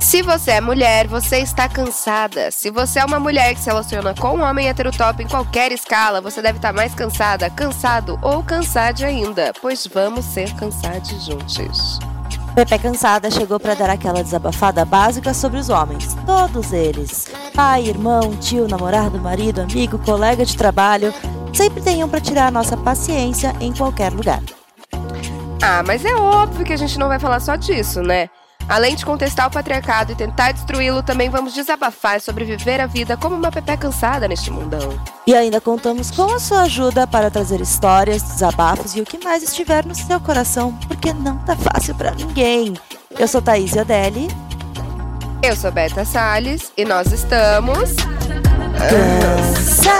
Se você é mulher, você está cansada. Se você é uma mulher que se relaciona com um homem heterotop em qualquer escala, você deve estar mais cansada, cansado ou cansade ainda, pois vamos ser cansados juntos. Pepe Cansada chegou para dar aquela desabafada básica sobre os homens. Todos eles. Pai, irmão, tio, namorado, marido, amigo, colega de trabalho. Sempre tem um para tirar a nossa paciência em qualquer lugar. Ah, mas é óbvio que a gente não vai falar só disso, né? Além de contestar o patriarcado e tentar destruí-lo, também vamos desabafar sobre viver a vida como uma pepé cansada neste mundão. E ainda contamos com a sua ajuda para trazer histórias, desabafos e o que mais estiver no seu coração, porque não tá fácil para ninguém. Eu sou Thaís Odelli. Eu sou Beta Salles e nós estamos. Cansadas!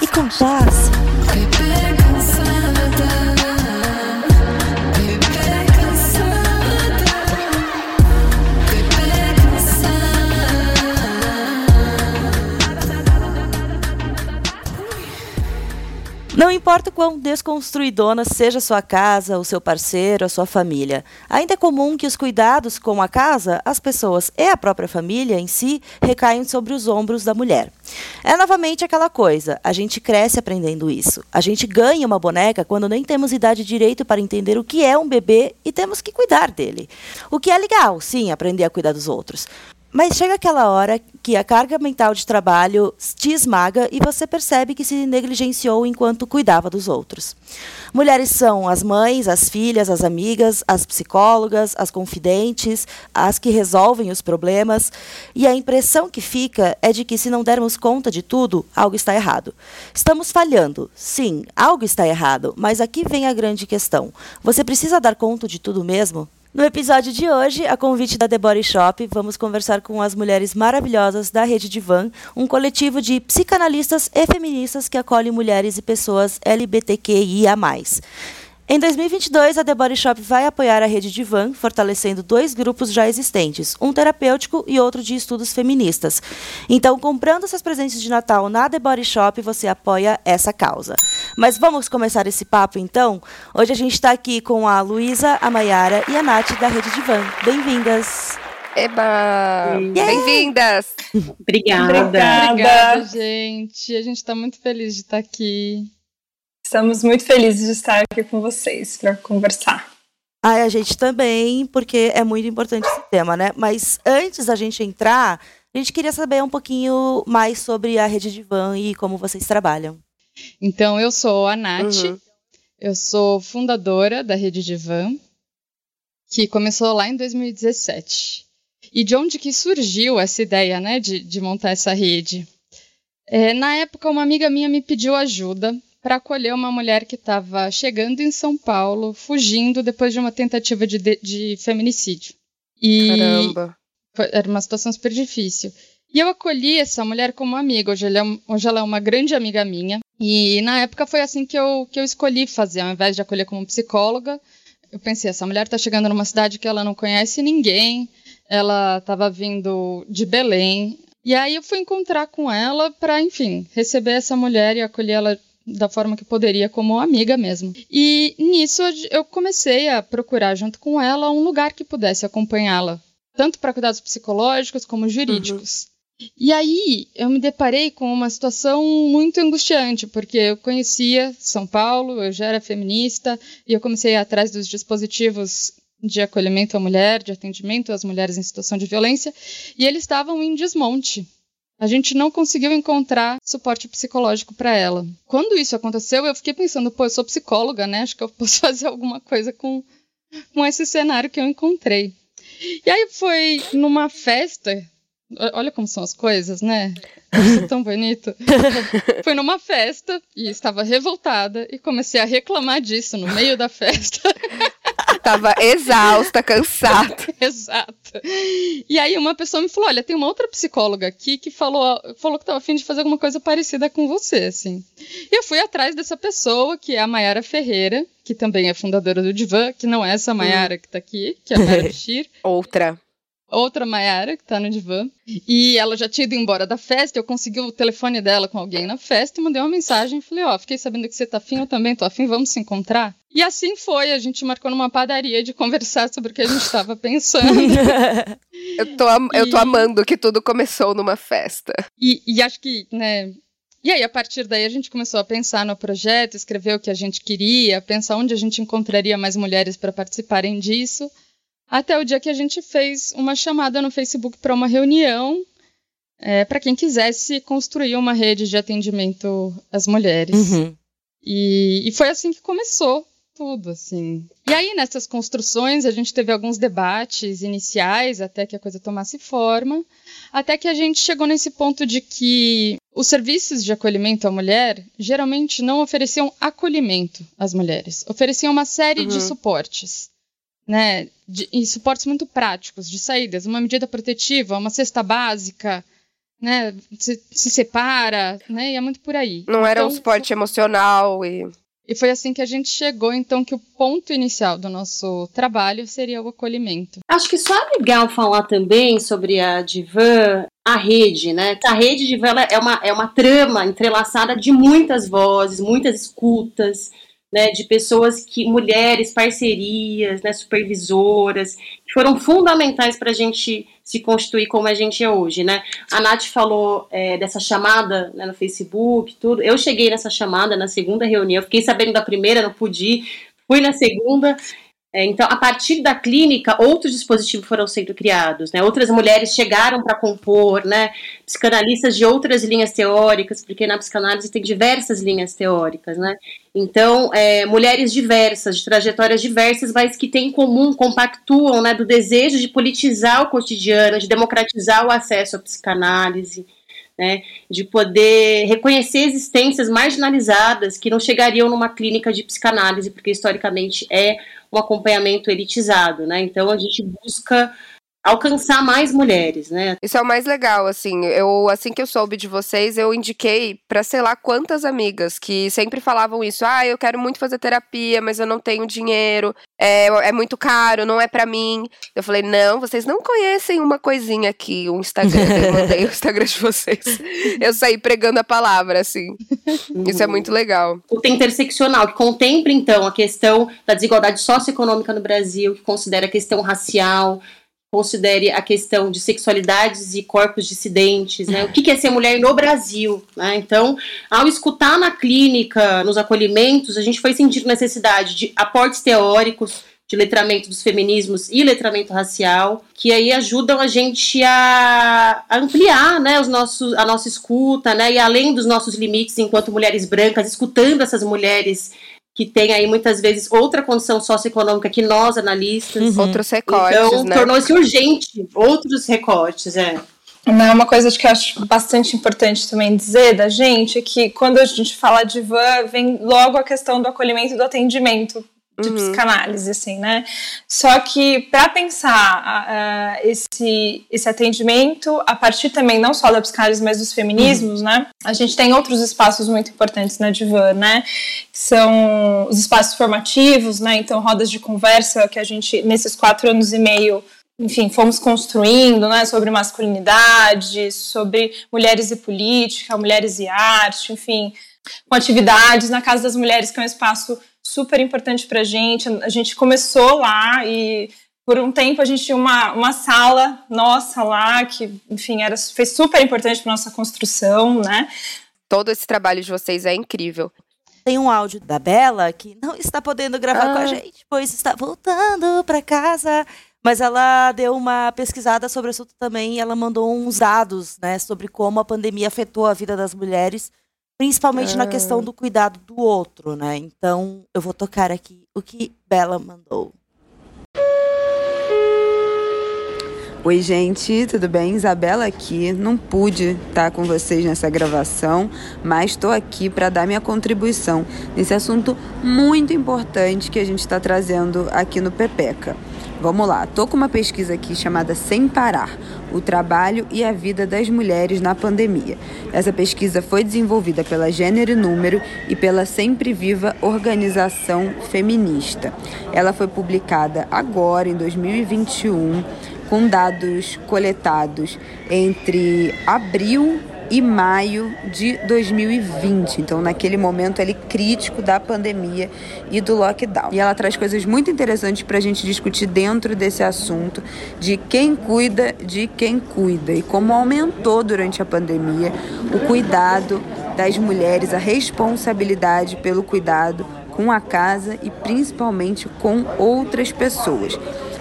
E com paz. Não importa o quão desconstruidona seja sua casa, o seu parceiro, a sua família, ainda é comum que os cuidados com a casa, as pessoas e a própria família em si recaiam sobre os ombros da mulher. É novamente aquela coisa, a gente cresce aprendendo isso. A gente ganha uma boneca quando nem temos idade direito para entender o que é um bebê e temos que cuidar dele. O que é legal, sim, aprender a cuidar dos outros. Mas chega aquela hora que a carga mental de trabalho te esmaga e você percebe que se negligenciou enquanto cuidava dos outros. Mulheres são as mães, as filhas, as amigas, as psicólogas, as confidentes, as que resolvem os problemas, e a impressão que fica é de que se não dermos conta de tudo, algo está errado. Estamos falhando, sim, algo está errado, mas aqui vem a grande questão. Você precisa dar conta de tudo mesmo? No episódio de hoje, a convite da The Body Shop, vamos conversar com as mulheres maravilhosas da Rede Divan, um coletivo de psicanalistas e feministas que acolhe mulheres e pessoas LGBTQIA+. Em 2022, a The Body Shop vai apoiar a rede Divan, fortalecendo dois grupos já existentes, um terapêutico e outro de estudos feministas. Então, comprando seus presentes de Natal na The Body Shop, você apoia essa causa. Mas vamos começar esse papo, então? Hoje a gente está aqui com a Luísa, a Maiara e a Nath da rede Divan. Bem-vindas! Eba! Yeah. Bem-vindas! Obrigada. Obrigada. Obrigada, gente. A gente está muito feliz de estar aqui. Estamos muito felizes de estar aqui com vocês para conversar. Ai, a gente também, porque é muito importante esse tema, né? Mas antes da gente entrar, a gente queria saber um pouquinho mais sobre a Rede Divan e como vocês trabalham. Então, eu sou a Nath, uhum. eu sou fundadora da Rede Divan, que começou lá em 2017. E de onde que surgiu essa ideia, né, de, de montar essa rede? É, na época, uma amiga minha me pediu ajuda para acolher uma mulher que estava chegando em São Paulo, fugindo depois de uma tentativa de, de, de feminicídio. E Caramba! Era uma situação super difícil. E eu acolhi essa mulher como amiga. Hoje ela, é, hoje ela é uma grande amiga minha. E na época foi assim que eu, que eu escolhi fazer. Ao invés de acolher como psicóloga, eu pensei: essa mulher está chegando numa cidade que ela não conhece ninguém. Ela estava vindo de Belém. E aí eu fui encontrar com ela para, enfim, receber essa mulher e acolher ela da forma que poderia, como amiga mesmo. E nisso eu comecei a procurar, junto com ela, um lugar que pudesse acompanhá-la, tanto para cuidados psicológicos como jurídicos. Uhum. E aí eu me deparei com uma situação muito angustiante, porque eu conhecia São Paulo, eu já era feminista, e eu comecei atrás dos dispositivos de acolhimento à mulher, de atendimento às mulheres em situação de violência, e eles estavam em desmonte a gente não conseguiu encontrar suporte psicológico para ela. Quando isso aconteceu, eu fiquei pensando, pô, eu sou psicóloga, né? Acho que eu posso fazer alguma coisa com, com esse cenário que eu encontrei. E aí foi numa festa. Olha como são as coisas, né? Isso tão bonito. Foi numa festa e estava revoltada e comecei a reclamar disso no meio da festa. Tava exausta, cansada. Exato. E aí uma pessoa me falou: olha, tem uma outra psicóloga aqui que falou, falou que estava afim de fazer alguma coisa parecida com você, assim. E eu fui atrás dessa pessoa, que é a Mayara Ferreira, que também é fundadora do Divan, que não é essa Mayara hum. que está aqui, que é a Mayara Shir. Outra outra Mayara, que tá no divã. E ela já tinha ido embora da festa, eu consegui o telefone dela com alguém na festa e mandei uma mensagem. Falei, ó, oh, fiquei sabendo que você tá afim, eu também tô afim, vamos se encontrar? E assim foi, a gente marcou numa padaria de conversar sobre o que a gente estava pensando. eu, tô am- e... eu tô amando que tudo começou numa festa. E, e acho que, né, e aí, a partir daí, a gente começou a pensar no projeto, escrever o que a gente queria, pensar onde a gente encontraria mais mulheres para participarem disso, até o dia que a gente fez uma chamada no Facebook para uma reunião é, para quem quisesse construir uma rede de atendimento às mulheres. Uhum. E, e foi assim que começou tudo, assim. E aí, nessas construções, a gente teve alguns debates iniciais até que a coisa tomasse forma, até que a gente chegou nesse ponto de que os serviços de acolhimento à mulher geralmente não ofereciam acolhimento às mulheres, ofereciam uma série uhum. de suportes. Né, de, e suportes muito práticos, de saídas, uma medida protetiva, uma cesta básica, né, se, se separa, né, e é muito por aí. Não então, era um suporte emocional e... E foi assim que a gente chegou, então, que o ponto inicial do nosso trabalho seria o acolhimento. Acho que só é legal falar também sobre a Divan, a rede, né? A rede Divan é uma, é uma trama entrelaçada de muitas vozes, muitas escutas, né, de pessoas que, mulheres, parcerias, né, supervisoras, que foram fundamentais para a gente se constituir como a gente é hoje, né? A Nath falou é, dessa chamada né, no Facebook, tudo. Eu cheguei nessa chamada na segunda reunião, fiquei sabendo da primeira, não pude, fui na segunda, então, a partir da clínica, outros dispositivos foram sendo criados, né? Outras mulheres chegaram para compor, né? Psicanalistas de outras linhas teóricas, porque na psicanálise tem diversas linhas teóricas, né? Então, é, mulheres diversas, de trajetórias diversas, mas que têm em comum, compactuam, né? Do desejo de politizar o cotidiano, de democratizar o acesso à psicanálise, né, de poder reconhecer existências marginalizadas que não chegariam numa clínica de psicanálise, porque historicamente é um acompanhamento elitizado, né? Então a gente busca alcançar mais mulheres, né? Isso é o mais legal, assim. Eu assim que eu soube de vocês, eu indiquei para sei lá quantas amigas que sempre falavam isso. Ah, eu quero muito fazer terapia, mas eu não tenho dinheiro. É, é muito caro, não é para mim. Eu falei, não, vocês não conhecem uma coisinha aqui, o Instagram. Eu mandei o Instagram de vocês. Eu saí pregando a palavra, assim. Isso é muito legal. O interseccional, que contempla, então, a questão da desigualdade socioeconômica no Brasil, que considera a questão racial, considere a questão de sexualidades e corpos dissidentes, né? O que é ser mulher no Brasil, né? Então, ao escutar na clínica, nos acolhimentos, a gente foi sentindo necessidade de aportes teóricos, de letramento dos feminismos e letramento racial, que aí ajudam a gente a, ampliar, né, os nossos, a nossa escuta, né, e além dos nossos limites enquanto mulheres brancas, escutando essas mulheres que tem aí muitas vezes outra condição socioeconômica que nós, analistas. Uhum. Outros recortes. Então, né? tornou-se urgente outros recortes, é. Não, uma coisa que eu acho bastante importante também dizer da gente é que quando a gente fala de van, vem logo a questão do acolhimento e do atendimento de uhum. psicanálise, assim, né? Só que para pensar uh, esse, esse atendimento, a partir também não só da psicanálise, mas dos feminismos, uhum. né? A gente tem outros espaços muito importantes na Divan, né? São os espaços formativos, né? Então, rodas de conversa que a gente, nesses quatro anos e meio, enfim, fomos construindo, né, sobre masculinidade, sobre mulheres e política, mulheres e arte, enfim, com atividades na Casa das Mulheres, que é um espaço super importante para a gente. A gente começou lá e por um tempo a gente tinha uma, uma sala nossa lá que, enfim, era, foi super importante para nossa construção, né? Todo esse trabalho de vocês é incrível. Tem um áudio da Bela que não está podendo gravar ah. com a ah. gente, pois está voltando para casa. Mas ela deu uma pesquisada sobre o assunto também e ela mandou uns dados, né, sobre como a pandemia afetou a vida das mulheres Principalmente ah. na questão do cuidado do outro, né? Então, eu vou tocar aqui o que Bela mandou. Oi, gente, tudo bem? Isabela aqui. Não pude estar com vocês nessa gravação, mas estou aqui para dar minha contribuição nesse assunto muito importante que a gente está trazendo aqui no Pepeca. Vamos lá, tô com uma pesquisa aqui chamada Sem Parar: O Trabalho e a Vida das Mulheres na Pandemia. Essa pesquisa foi desenvolvida pela Gênero e Número e pela Sempre Viva Organização Feminista. Ela foi publicada agora, em 2021, com dados coletados entre abril e maio de 2020. Então, naquele momento ali crítico da pandemia e do lockdown. E ela traz coisas muito interessantes para a gente discutir dentro desse assunto de quem cuida de quem cuida e como aumentou durante a pandemia o cuidado das mulheres, a responsabilidade pelo cuidado com a casa e principalmente com outras pessoas.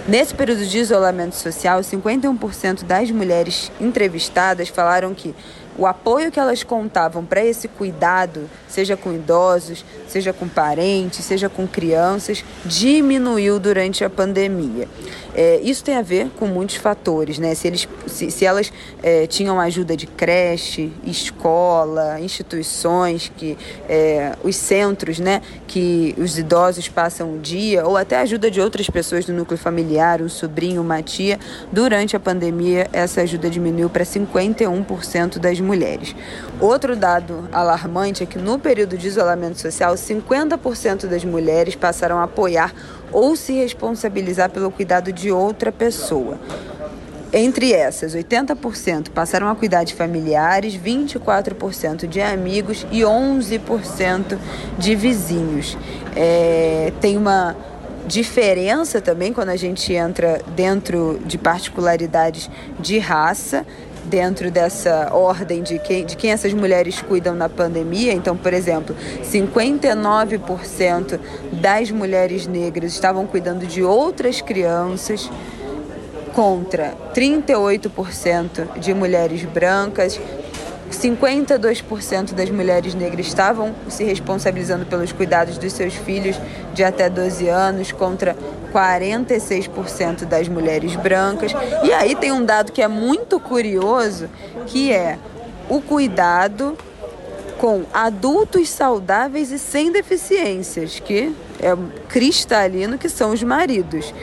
Nesse período de isolamento social, 51% das mulheres entrevistadas falaram que o apoio que elas contavam para esse cuidado, seja com idosos, seja com parentes, seja com crianças, diminuiu durante a pandemia. É, isso tem a ver com muitos fatores, né? Se, eles, se, se elas é, tinham ajuda de creche, escola, instituições, que é, os centros, né, que os idosos passam o dia, ou até ajuda de outras pessoas do núcleo familiar, um sobrinho, uma tia, durante a pandemia essa ajuda diminuiu para 51% das mulheres. Outro dado alarmante é que no período de isolamento social, 50% das mulheres passaram a apoiar ou se responsabilizar pelo cuidado de outra pessoa. Entre essas, 80% passaram a cuidar de familiares, 24% de amigos e 11% de vizinhos. É, tem uma diferença também quando a gente entra dentro de particularidades de raça dentro dessa ordem de quem, de quem essas mulheres cuidam na pandemia. Então, por exemplo, 59% das mulheres negras estavam cuidando de outras crianças contra 38% de mulheres brancas, 52% das mulheres negras estavam se responsabilizando pelos cuidados dos seus filhos de até 12 anos, contra 46% das mulheres brancas. E aí tem um dado que é muito curioso, que é o cuidado com adultos saudáveis e sem deficiências, que é cristalino, que são os maridos.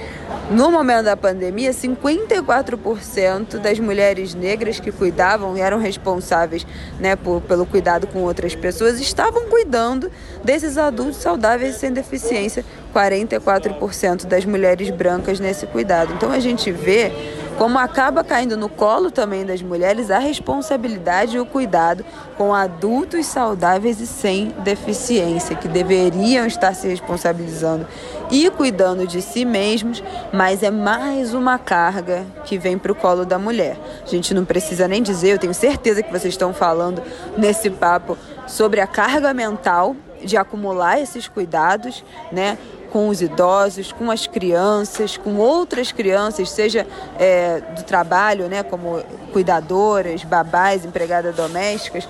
No momento da pandemia, 54% das mulheres negras que cuidavam e eram responsáveis né, por, pelo cuidado com outras pessoas estavam cuidando desses adultos saudáveis e sem deficiência. 44% das mulheres brancas nesse cuidado. Então a gente vê como acaba caindo no colo também das mulheres a responsabilidade e o cuidado com adultos saudáveis e sem deficiência, que deveriam estar se responsabilizando e cuidando de si mesmos, mas é mais uma carga que vem para o colo da mulher. A gente não precisa nem dizer, eu tenho certeza que vocês estão falando nesse papo sobre a carga mental de acumular esses cuidados, né? Com os idosos, com as crianças, com outras crianças, seja é, do trabalho, né, como cuidadoras, babás, empregadas domésticas,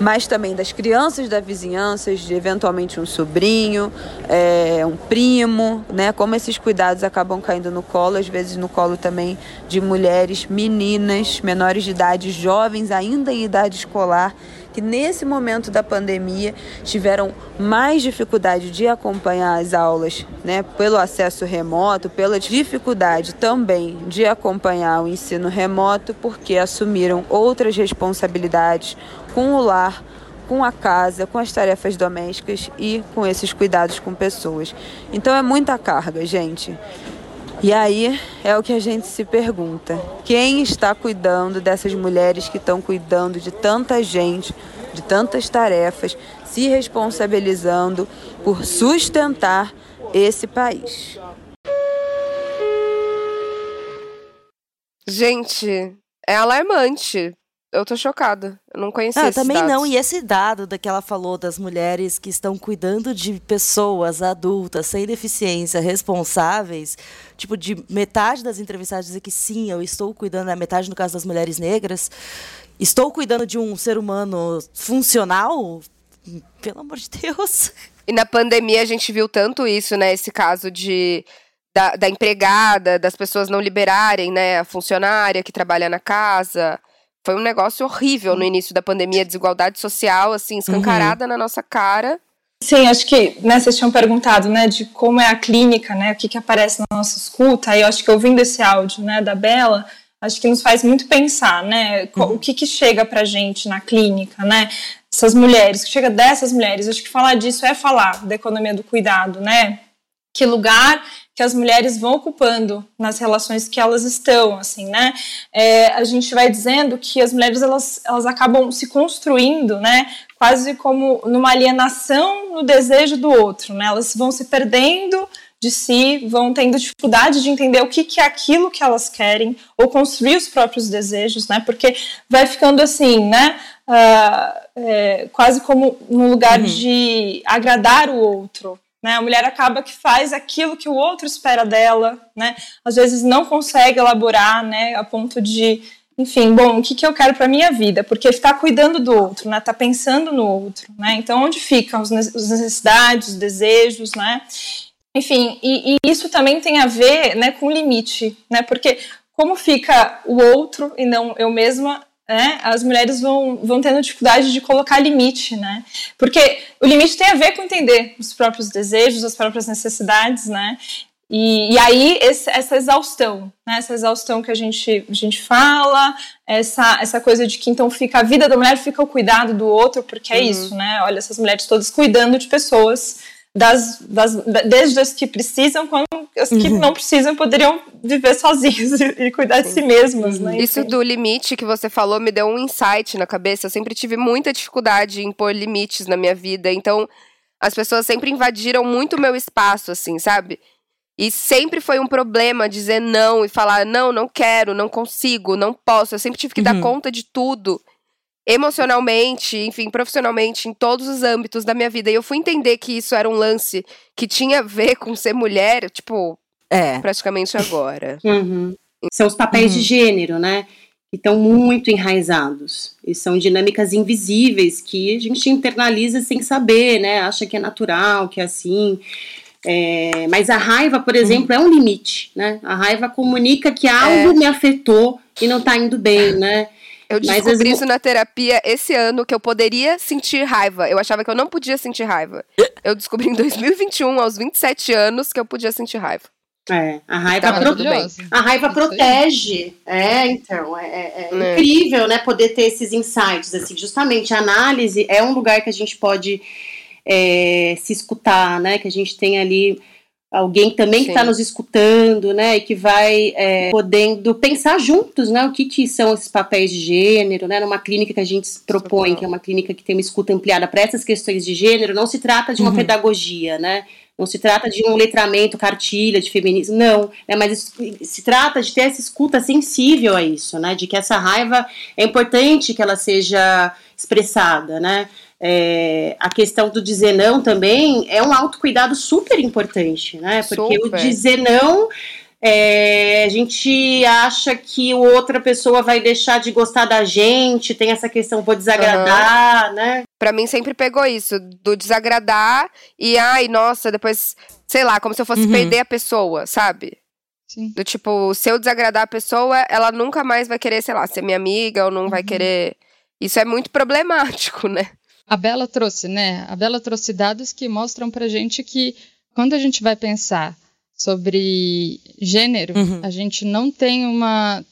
mas também das crianças da vizinhança, de eventualmente um sobrinho, é, um primo, né? Como esses cuidados acabam caindo no colo, às vezes no colo também de mulheres, meninas, menores de idade, jovens ainda em idade escolar que nesse momento da pandemia tiveram mais dificuldade de acompanhar as aulas, né, pelo acesso remoto, pela dificuldade também de acompanhar o ensino remoto, porque assumiram outras responsabilidades com o lar, com a casa, com as tarefas domésticas e com esses cuidados com pessoas. Então é muita carga, gente. E aí é o que a gente se pergunta: quem está cuidando dessas mulheres que estão cuidando de tanta gente, de tantas tarefas, se responsabilizando por sustentar esse país? Gente, é alarmante eu tô chocada. Eu não conhecia ah, também dados. não. E esse dado da que ela falou das mulheres que estão cuidando de pessoas adultas sem deficiência, responsáveis, tipo, de metade das entrevistadas dizer que sim, eu estou cuidando, a metade no caso das mulheres negras, estou cuidando de um ser humano funcional, pelo amor de Deus. E na pandemia a gente viu tanto isso, né? Esse caso de da, da empregada, das pessoas não liberarem, né? A funcionária que trabalha na casa. Foi um negócio horrível no início da pandemia, desigualdade social, assim, escancarada uhum. na nossa cara. Sim, acho que né, vocês tinham perguntado, né, de como é a clínica, né, o que, que aparece na nossa escuta, aí eu acho que ouvindo esse áudio, né, da Bela, acho que nos faz muito pensar, né, uhum. o que que chega pra gente na clínica, né, essas mulheres, que chega dessas mulheres, acho que falar disso é falar da economia do cuidado, né, que lugar que as mulheres vão ocupando nas relações que elas estão, assim, né? É, a gente vai dizendo que as mulheres elas, elas acabam se construindo, né? Quase como numa alienação no desejo do outro, né? Elas vão se perdendo de si, vão tendo dificuldade de entender o que, que é aquilo que elas querem ou construir os próprios desejos, né? Porque vai ficando assim, né? Uh, é, quase como no lugar uhum. de agradar o outro, né? A mulher acaba que faz aquilo que o outro espera dela, né? Às vezes não consegue elaborar, né? A ponto de, enfim, bom, o que, que eu quero para minha vida? Porque está cuidando do outro, né? Está pensando no outro, né? Então, onde ficam as necessidades, os desejos, né? Enfim, e, e isso também tem a ver, né, com limite, né? Porque como fica o outro e não eu mesma, né, as mulheres vão, vão tendo dificuldade de colocar limite, né? Porque o limite tem a ver com entender os próprios desejos, as próprias necessidades, né? E, e aí esse, essa exaustão, né? Essa exaustão que a gente, a gente fala, essa, essa coisa de que então fica a vida da mulher fica o cuidado do outro, porque é uhum. isso, né? Olha essas mulheres todas cuidando de pessoas das, das, desde as que precisam, quando as que uhum. não precisam poderiam viver sozinhos e, e cuidar de si mesmas, né? Isso do limite que você falou me deu um insight na cabeça. Eu sempre tive muita dificuldade em pôr limites na minha vida, então as pessoas sempre invadiram muito o meu espaço, assim, sabe? E sempre foi um problema dizer não e falar, não, não quero, não consigo, não posso. Eu sempre tive que uhum. dar conta de tudo emocionalmente, enfim, profissionalmente, em todos os âmbitos da minha vida. E eu fui entender que isso era um lance que tinha a ver com ser mulher, tipo, é. praticamente agora. Uhum. São os papéis uhum. de gênero, né? Que estão muito enraizados. E são dinâmicas invisíveis que a gente internaliza sem saber, né? Acha que é natural, que é assim. É, mas a raiva, por exemplo, é um limite, né? A raiva comunica que algo é. me afetou e não tá indo bem, né? Eu descobri isso na terapia esse ano, que eu poderia sentir raiva. Eu achava que eu não podia sentir raiva. Eu descobri em 2021, aos 27 anos, que eu podia sentir raiva. É, a raiva, pro... a raiva protege. É, então, é, é, é, incrível, né, poder ter esses insights, assim, justamente a análise é um lugar que a gente pode é, se escutar, né, que a gente tem ali alguém também que está nos escutando, né, e que vai é, podendo pensar juntos, né, o que, que são esses papéis de gênero, né, numa clínica que a gente propõe, que é uma clínica que tem uma escuta ampliada para essas questões de gênero, não se trata de uma uhum. pedagogia, né, não se trata de um letramento, cartilha de feminismo, não, né, mas se trata de ter essa escuta sensível a isso, né, de que essa raiva é importante que ela seja expressada, né, é, a questão do dizer não também é um autocuidado super importante, né? Porque super. o dizer não. É, a gente acha que outra pessoa vai deixar de gostar da gente, tem essa questão, vou desagradar, uhum. né? Pra mim sempre pegou isso, do desagradar e, ai, nossa, depois, sei lá, como se eu fosse uhum. perder a pessoa, sabe? Sim. Do tipo, se eu desagradar a pessoa, ela nunca mais vai querer, sei lá, ser minha amiga ou não uhum. vai querer. Isso é muito problemático, né? A Bela trouxe, né? A Bela trouxe dados que mostram pra gente que quando a gente vai pensar sobre gênero, uhum. a gente não tem uma.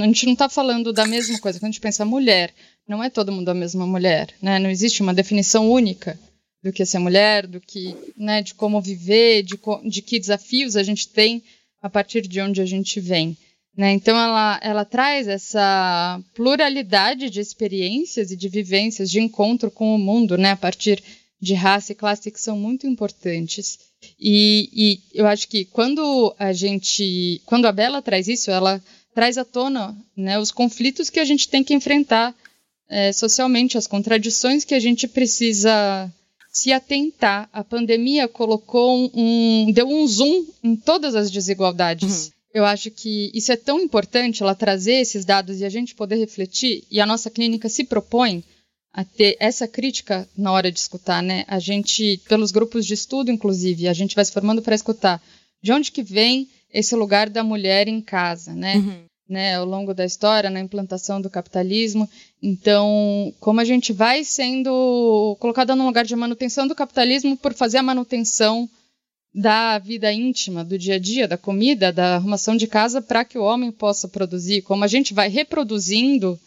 A gente não está falando da mesma coisa. Quando a gente pensa mulher, não é todo mundo a mesma mulher, né? Não existe uma definição única do que é ser mulher, do que, né, de como viver, de, de que desafios a gente tem a partir de onde a gente vem. Né? Então, ela, ela traz essa pluralidade de experiências e de vivências, de encontro com o mundo, né? a partir de raça e classe, que são muito importantes. E, e eu acho que quando a gente. Quando a Bela traz isso, ela traz à tona né, os conflitos que a gente tem que enfrentar é, socialmente, as contradições que a gente precisa se atentar. A pandemia colocou um. deu um zoom em todas as desigualdades. Uhum. Eu acho que isso é tão importante, ela trazer esses dados e a gente poder refletir, e a nossa clínica se propõe a ter essa crítica na hora de escutar, né? A gente, pelos grupos de estudo, inclusive, a gente vai se formando para escutar de onde que vem esse lugar da mulher em casa, né? Uhum. né? Ao longo da história, na implantação do capitalismo. Então, como a gente vai sendo colocada no lugar de manutenção do capitalismo por fazer a manutenção da vida íntima, do dia a dia, da comida, da arrumação de casa, para que o homem possa produzir. Como a gente vai reproduzindo,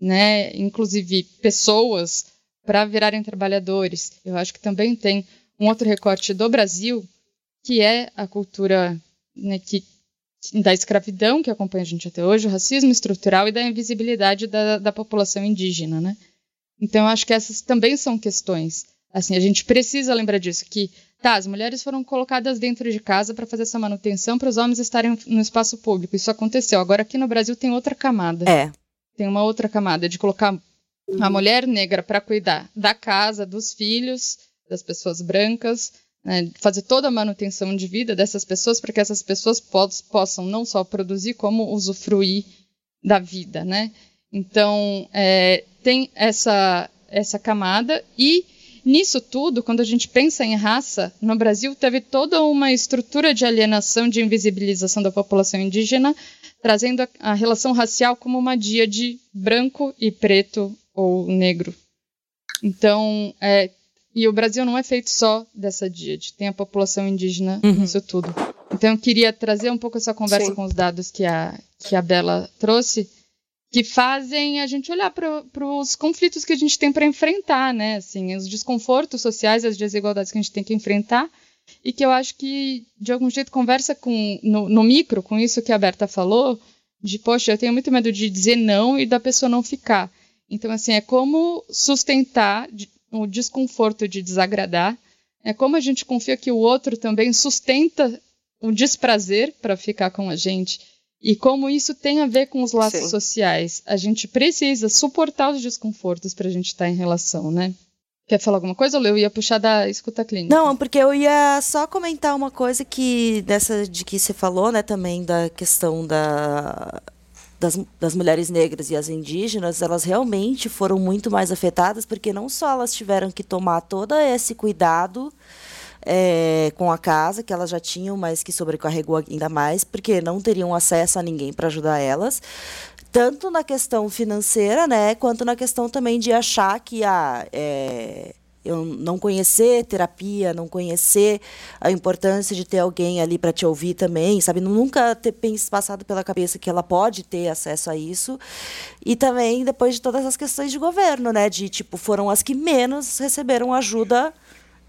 né, inclusive pessoas, para virarem trabalhadores. Eu acho que também tem um outro recorte do Brasil, que é a cultura né, que, da escravidão que acompanha a gente até hoje, o racismo estrutural e da invisibilidade da, da população indígena, né? Então, eu acho que essas também são questões. Assim, a gente precisa lembrar disso, que tá, as mulheres foram colocadas dentro de casa para fazer essa manutenção para os homens estarem no espaço público. Isso aconteceu. Agora aqui no Brasil tem outra camada. É. Tem uma outra camada de colocar a mulher negra para cuidar da casa, dos filhos, das pessoas brancas, né, fazer toda a manutenção de vida dessas pessoas para que essas pessoas possam não só produzir, como usufruir da vida, né? Então, é, tem essa, essa camada e nisso tudo, quando a gente pensa em raça, no Brasil teve toda uma estrutura de alienação, de invisibilização da população indígena, trazendo a, a relação racial como uma dia de branco e preto ou negro. Então, é, e o Brasil não é feito só dessa díade, tem a população indígena uhum. nisso tudo. Então eu queria trazer um pouco essa conversa Sim. com os dados que a, que a Bela trouxe, que fazem a gente olhar para os conflitos que a gente tem para enfrentar, né? Assim, os desconfortos sociais, as desigualdades que a gente tem que enfrentar, e que eu acho que, de algum jeito, conversa com no, no micro, com isso que a Berta falou, de, poxa, eu tenho muito medo de dizer não e da pessoa não ficar. Então, assim, é como sustentar o desconforto de desagradar. É como a gente confia que o outro também sustenta o desprazer para ficar com a gente. E como isso tem a ver com os laços Sim. sociais. A gente precisa suportar os desconfortos para a gente estar tá em relação, né? Quer falar alguma coisa, ou eu ia puxar da escuta clínica? Não, porque eu ia só comentar uma coisa que dessa de que você falou, né, também da questão da das, das mulheres negras e as indígenas, elas realmente foram muito mais afetadas, porque não só elas tiveram que tomar todo esse cuidado é, com a casa, que elas já tinham, mas que sobrecarregou ainda mais, porque não teriam acesso a ninguém para ajudar elas tanto na questão financeira, né, quanto na questão também de achar que a ah, é, eu não conhecer terapia, não conhecer a importância de ter alguém ali para te ouvir também, sabe? Nunca ter passado pela cabeça que ela pode ter acesso a isso. E também depois de todas as questões de governo, né? De tipo, foram as que menos receberam ajuda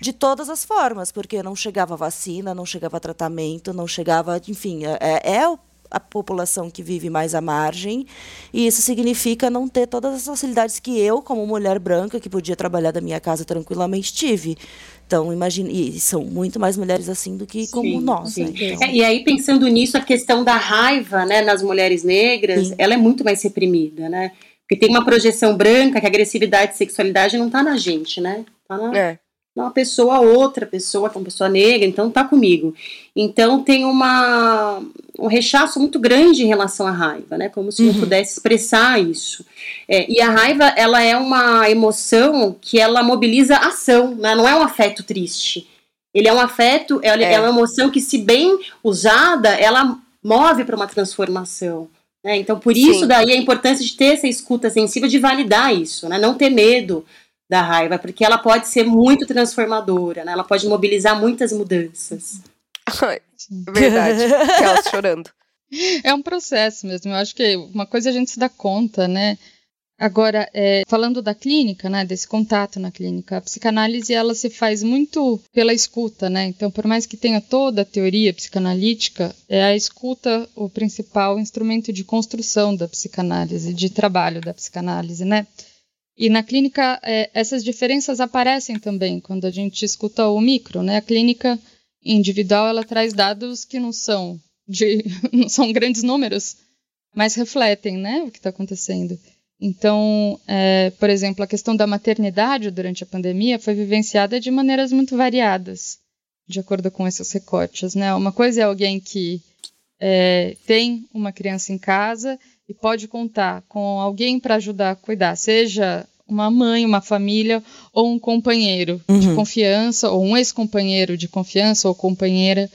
de todas as formas, porque não chegava vacina, não chegava tratamento, não chegava, enfim, é, é o a população que vive mais à margem, e isso significa não ter todas as facilidades que eu, como mulher branca, que podia trabalhar da minha casa tranquilamente, tive. Então, imagine, e são muito mais mulheres assim do que sim, como nós. Né? Então... É, e aí, pensando nisso, a questão da raiva né, nas mulheres negras, sim. ela é muito mais reprimida, né? Porque tem uma projeção branca que a agressividade e sexualidade não está na gente, né? Tá na, é uma pessoa, outra pessoa, que é uma pessoa negra, então tá comigo. Então tem uma, um rechaço muito grande em relação à raiva, né? Como se uhum. eu pudesse expressar isso. É, e a raiva, ela é uma emoção que ela mobiliza ação, né? não é um afeto triste. Ele é um afeto, é, é. é uma emoção que, se bem usada, ela move para uma transformação. Né? Então, por isso Sim. daí a importância de ter essa escuta sensível, de validar isso, né? Não ter medo da raiva, porque ela pode ser muito transformadora, né? Ela pode mobilizar muitas mudanças. Verdade. Elas chorando. É um processo mesmo. Eu acho que uma coisa a gente se dá conta, né? Agora, é, falando da clínica, né, desse contato na clínica, a psicanálise ela se faz muito pela escuta, né? Então, por mais que tenha toda a teoria psicanalítica, é a escuta o principal instrumento de construção da psicanálise, de trabalho da psicanálise, né? E na clínica, é, essas diferenças aparecem também quando a gente escuta o micro, né? A clínica individual, ela traz dados que não são de, não são grandes números, mas refletem, né, o que está acontecendo. Então, é, por exemplo, a questão da maternidade durante a pandemia foi vivenciada de maneiras muito variadas, de acordo com esses recortes, né? Uma coisa é alguém que é, tem uma criança em casa e pode contar com alguém para ajudar a cuidar, seja uma mãe, uma família ou um companheiro uhum. de confiança, ou um ex-companheiro de confiança ou companheira,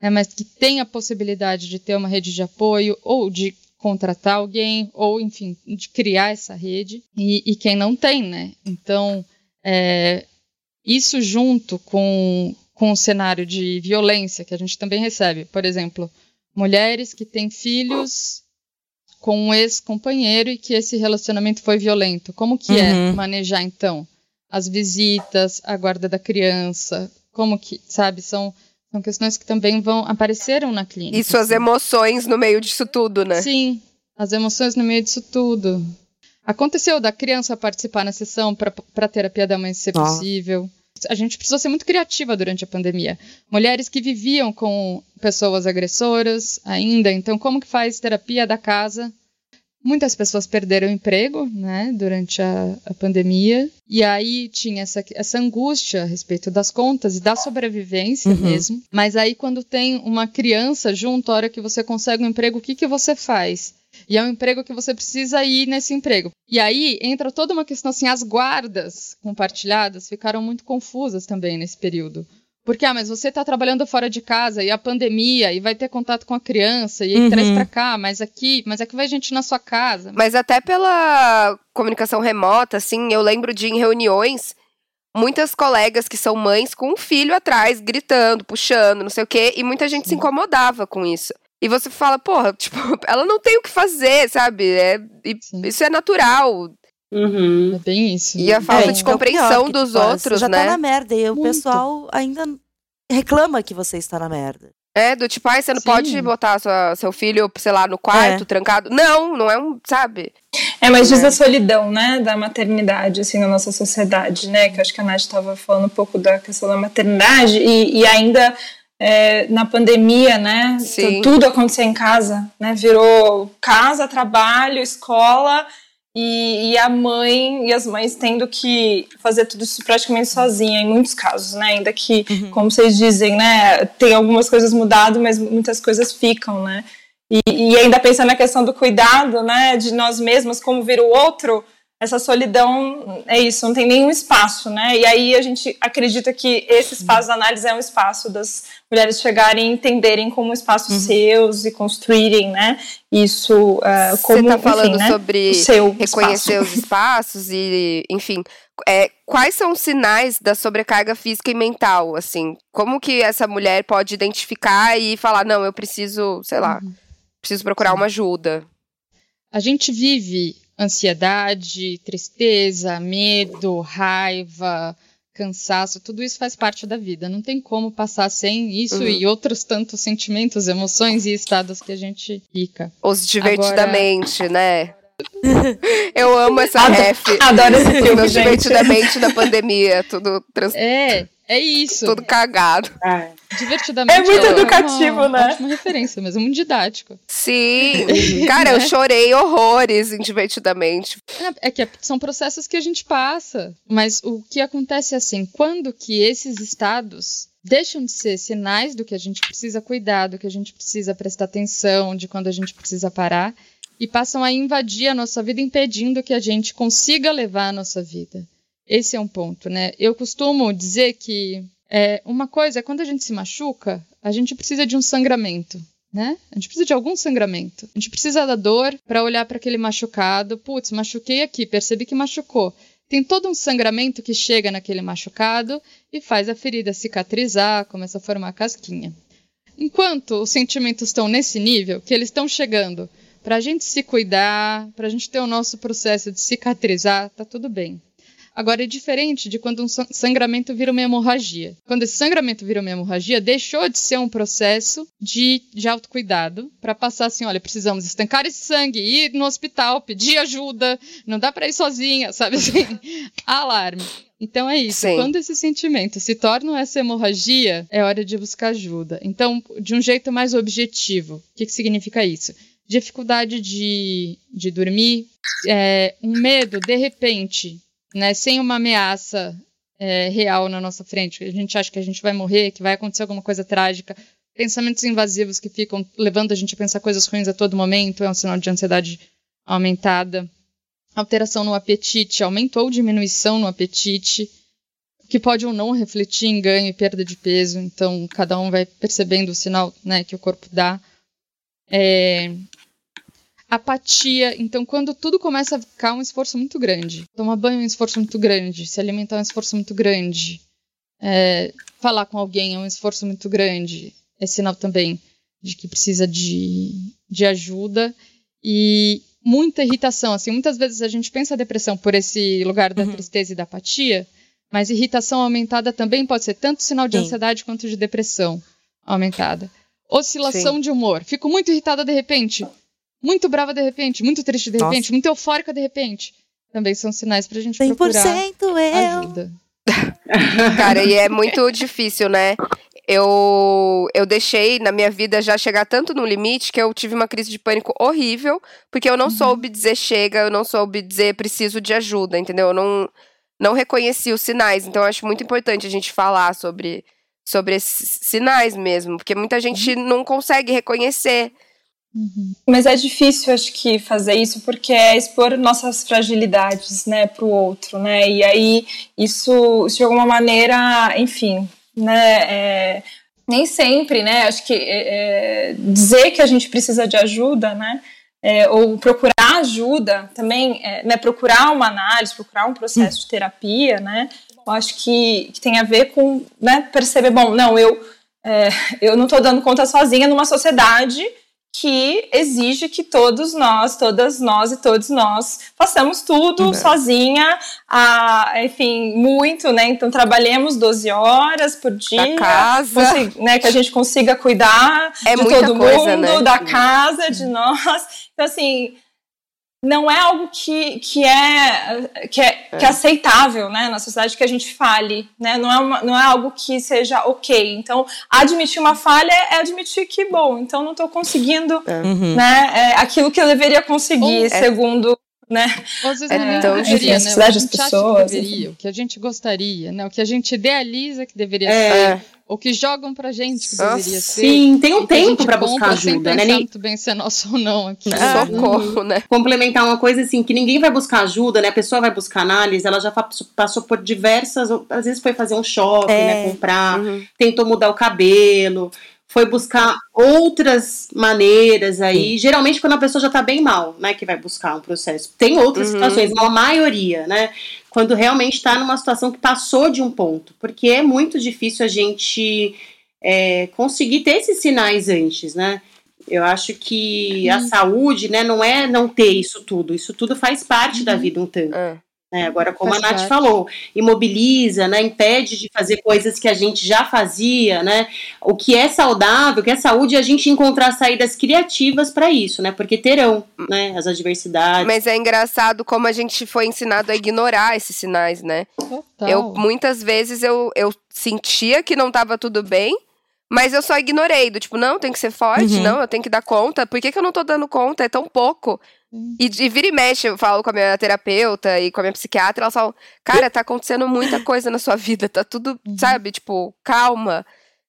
né, mas que tem a possibilidade de ter uma rede de apoio ou de contratar alguém, ou enfim, de criar essa rede, e, e quem não tem, né? Então, é, isso junto com, com o cenário de violência que a gente também recebe, por exemplo, mulheres que têm filhos com um ex-companheiro e que esse relacionamento foi violento. Como que é uhum. é manejar então as visitas, a guarda da criança? Como que, sabe, são São questões que também vão apareceram na clínica. E suas assim. emoções no meio disso tudo, né? Sim, as emoções no meio disso tudo. Aconteceu da criança participar na sessão para terapia da mãe ser possível. A gente precisou ser muito criativa durante a pandemia. Mulheres que viviam com pessoas agressoras ainda, então como que faz terapia da casa? Muitas pessoas perderam o emprego, né, durante a, a pandemia. E aí tinha essa, essa angústia a respeito das contas e da sobrevivência uhum. mesmo. Mas aí quando tem uma criança junto, a hora que você consegue um emprego, o que, que você faz? E é um emprego que você precisa ir nesse emprego. E aí entra toda uma questão assim, as guardas compartilhadas ficaram muito confusas também nesse período. Porque, ah, mas você está trabalhando fora de casa e a pandemia e vai ter contato com a criança e aí uhum. traz para cá, mas aqui, mas aqui vai gente na sua casa. Mas até pela comunicação remota, assim, eu lembro de em reuniões muitas colegas que são mães com um filho atrás, gritando, puxando, não sei o quê, e muita gente Sim. se incomodava com isso. E você fala, porra, tipo, ela não tem o que fazer, sabe? É, isso é natural. Uhum. É bem isso. E a falta é, de compreensão dos tipo, outros, já né? Já tá na merda. E o pessoal ainda reclama que você está na merda. É, do tipo, ai, você não Sim. pode botar sua, seu filho, sei lá, no quarto, é. trancado. Não, não é um, sabe? É, mas diz é. a solidão, né, da maternidade, assim, na nossa sociedade, né? Que acho que a Nath estava falando um pouco da questão da maternidade e, e ainda é, na pandemia, né? Sim. Tudo aconteceu em casa, né? Virou casa, trabalho, escola e, e, a mãe e as mães tendo que fazer tudo isso praticamente sozinha em muitos casos, né? Ainda que, uhum. como vocês dizem, né? Tem algumas coisas mudado, mas muitas coisas ficam, né? E, e ainda pensando na questão do cuidado, né? De nós mesmas, como vir o outro, essa solidão é isso, não tem nenhum espaço, né? E aí a gente acredita que esse espaço da análise é um espaço das mulheres chegarem e entenderem como espaços uhum. seus e construírem, né? Isso uh, como Você tá falando enfim, né? sobre reconhecer espaço. os espaços e, enfim, é, quais são os sinais da sobrecarga física e mental, assim? Como que essa mulher pode identificar e falar, não, eu preciso, sei lá, uhum. preciso procurar uma ajuda? A gente vive ansiedade, tristeza, medo, raiva, cansaço, tudo isso faz parte da vida. Não tem como passar sem isso uhum. e outros tantos sentimentos, emoções e estados que a gente fica. Os divertidamente, Agora... né? Eu amo essa Adoro, ref. Adoro esse filme, gente. Divertidamente da pandemia, tudo trans... É, é isso. Tudo cagado. É. Divertidamente. É muito é educativo, uma, né? Ótima referência mesmo, muito didático. Sim. Cara, eu chorei horrores em Divertidamente. É, é que são processos que a gente passa. Mas o que acontece é assim, quando que esses estados deixam de ser sinais do que a gente precisa cuidar, do que a gente precisa prestar atenção, de quando a gente precisa parar, e passam a invadir a nossa vida, impedindo que a gente consiga levar a nossa vida. Esse é um ponto, né? Eu costumo dizer que é, uma coisa é quando a gente se machuca, a gente precisa de um sangramento. Né? A gente precisa de algum sangramento. A gente precisa da dor para olhar para aquele machucado. Putz, machuquei aqui, percebi que machucou. Tem todo um sangramento que chega naquele machucado e faz a ferida cicatrizar, começa a formar casquinha. Enquanto os sentimentos estão nesse nível, que eles estão chegando para a gente se cuidar, para a gente ter o nosso processo de cicatrizar, tá tudo bem. Agora é diferente de quando um sangramento vira uma hemorragia. Quando esse sangramento vira uma hemorragia, deixou de ser um processo de, de autocuidado para passar assim, olha, precisamos estancar esse sangue, ir no hospital, pedir ajuda, não dá para ir sozinha, sabe assim? Alarme. Então é isso. Sim. Quando esse sentimento se torna essa hemorragia, é hora de buscar ajuda. Então, de um jeito mais objetivo. O que, que significa isso? Dificuldade de, de dormir, é, um medo, de repente, né, sem uma ameaça é, real na nossa frente, a gente acha que a gente vai morrer, que vai acontecer alguma coisa trágica, pensamentos invasivos que ficam levando a gente a pensar coisas ruins a todo momento, é um sinal de ansiedade aumentada. Alteração no apetite, aumento ou diminuição no apetite, que pode ou não refletir em ganho e perda de peso, então cada um vai percebendo o sinal né, que o corpo dá. É, apatia. Então, quando tudo começa a ficar um esforço muito grande, tomar banho é um esforço muito grande, se alimentar é um esforço muito grande, é, falar com alguém é um esforço muito grande, é sinal também de que precisa de, de ajuda e muita irritação. Assim, muitas vezes a gente pensa a depressão por esse lugar da uhum. tristeza e da apatia, mas irritação aumentada também pode ser tanto sinal de Sim. ansiedade quanto de depressão. aumentada. Oscilação Sim. de humor. Fico muito irritada de repente, muito brava de repente, muito triste de repente, Nossa. muito eufórica de repente. Também são sinais pra gente procurar eu. ajuda. Cara, e é muito difícil, né? Eu, eu deixei na minha vida já chegar tanto no limite que eu tive uma crise de pânico horrível, porque eu não uhum. soube dizer chega, eu não soube dizer preciso de ajuda, entendeu? Eu não, não reconheci os sinais. Então, eu acho muito importante a gente falar sobre, sobre esses sinais mesmo, porque muita gente uhum. não consegue reconhecer. Uhum. Mas é difícil, acho que, fazer isso porque é expor nossas fragilidades, né, para o outro, né? E aí isso, de alguma maneira, enfim, né? É, nem sempre, né? Acho que é, é, dizer que a gente precisa de ajuda, né? É, ou procurar ajuda também, é, né? Procurar uma análise, procurar um processo de terapia, né? Eu acho que, que tem a ver com, né? Perceber, bom, não, eu é, eu não estou dando conta sozinha numa sociedade que exige que todos nós, todas nós e todos nós façamos tudo é. sozinha, a, enfim, muito, né? Então trabalhemos 12 horas por dia, da casa, né? Que a gente consiga cuidar é de todo coisa, mundo, né? da casa, de nós. Então assim, não é algo que, que, é, que, é, que é aceitável né, na sociedade que a gente fale, né? Não é, uma, não é algo que seja ok. Então, admitir uma falha é admitir que, bom, então não estou conseguindo é. Uhum. né, é, aquilo que eu deveria conseguir, é. segundo né? Às vezes é, não tão difícil, né? O que a gente pessoas, que deveria, o que a gente gostaria, né? O que a gente idealiza que deveria é. ser o que jogam pra gente que Nossa, deveria ser. Sim, tem um tempo para buscar ajuda, né? Nem... muito bem se é nosso ou não aqui. É. Socorro, né? Complementar uma coisa assim, que ninguém vai buscar ajuda, né? A pessoa vai buscar análise, ela já passou por diversas, às vezes foi fazer um shopping, né? é. né? Comprar, uhum. tentou mudar o cabelo, foi buscar outras maneiras aí. Sim. Geralmente quando a pessoa já tá bem mal, né, que vai buscar um processo. Tem outras uhum. situações, uma maioria, né, quando realmente está numa situação que passou de um ponto, porque é muito difícil a gente é, conseguir ter esses sinais antes, né. Eu acho que a saúde, né, não é não ter isso tudo. Isso tudo faz parte uhum. da vida um tanto. É. Né? Agora, como Faz a Nath parte. falou, imobiliza, né? impede de fazer coisas que a gente já fazia, né? O que é saudável, o que é saúde, é a gente encontrar saídas criativas para isso, né? Porque terão, né? As adversidades. Mas é engraçado como a gente foi ensinado a ignorar esses sinais, né? Total. Eu muitas vezes eu, eu sentia que não estava tudo bem, mas eu só ignorei, do tipo, não, tem que ser forte, uhum. não, eu tenho que dar conta. Por que, que eu não tô dando conta? É tão pouco. E, e vira e mexe, eu falo com a minha terapeuta e com a minha psiquiatra, elas falam, cara, tá acontecendo muita coisa na sua vida, tá tudo, uhum. sabe, tipo, calma.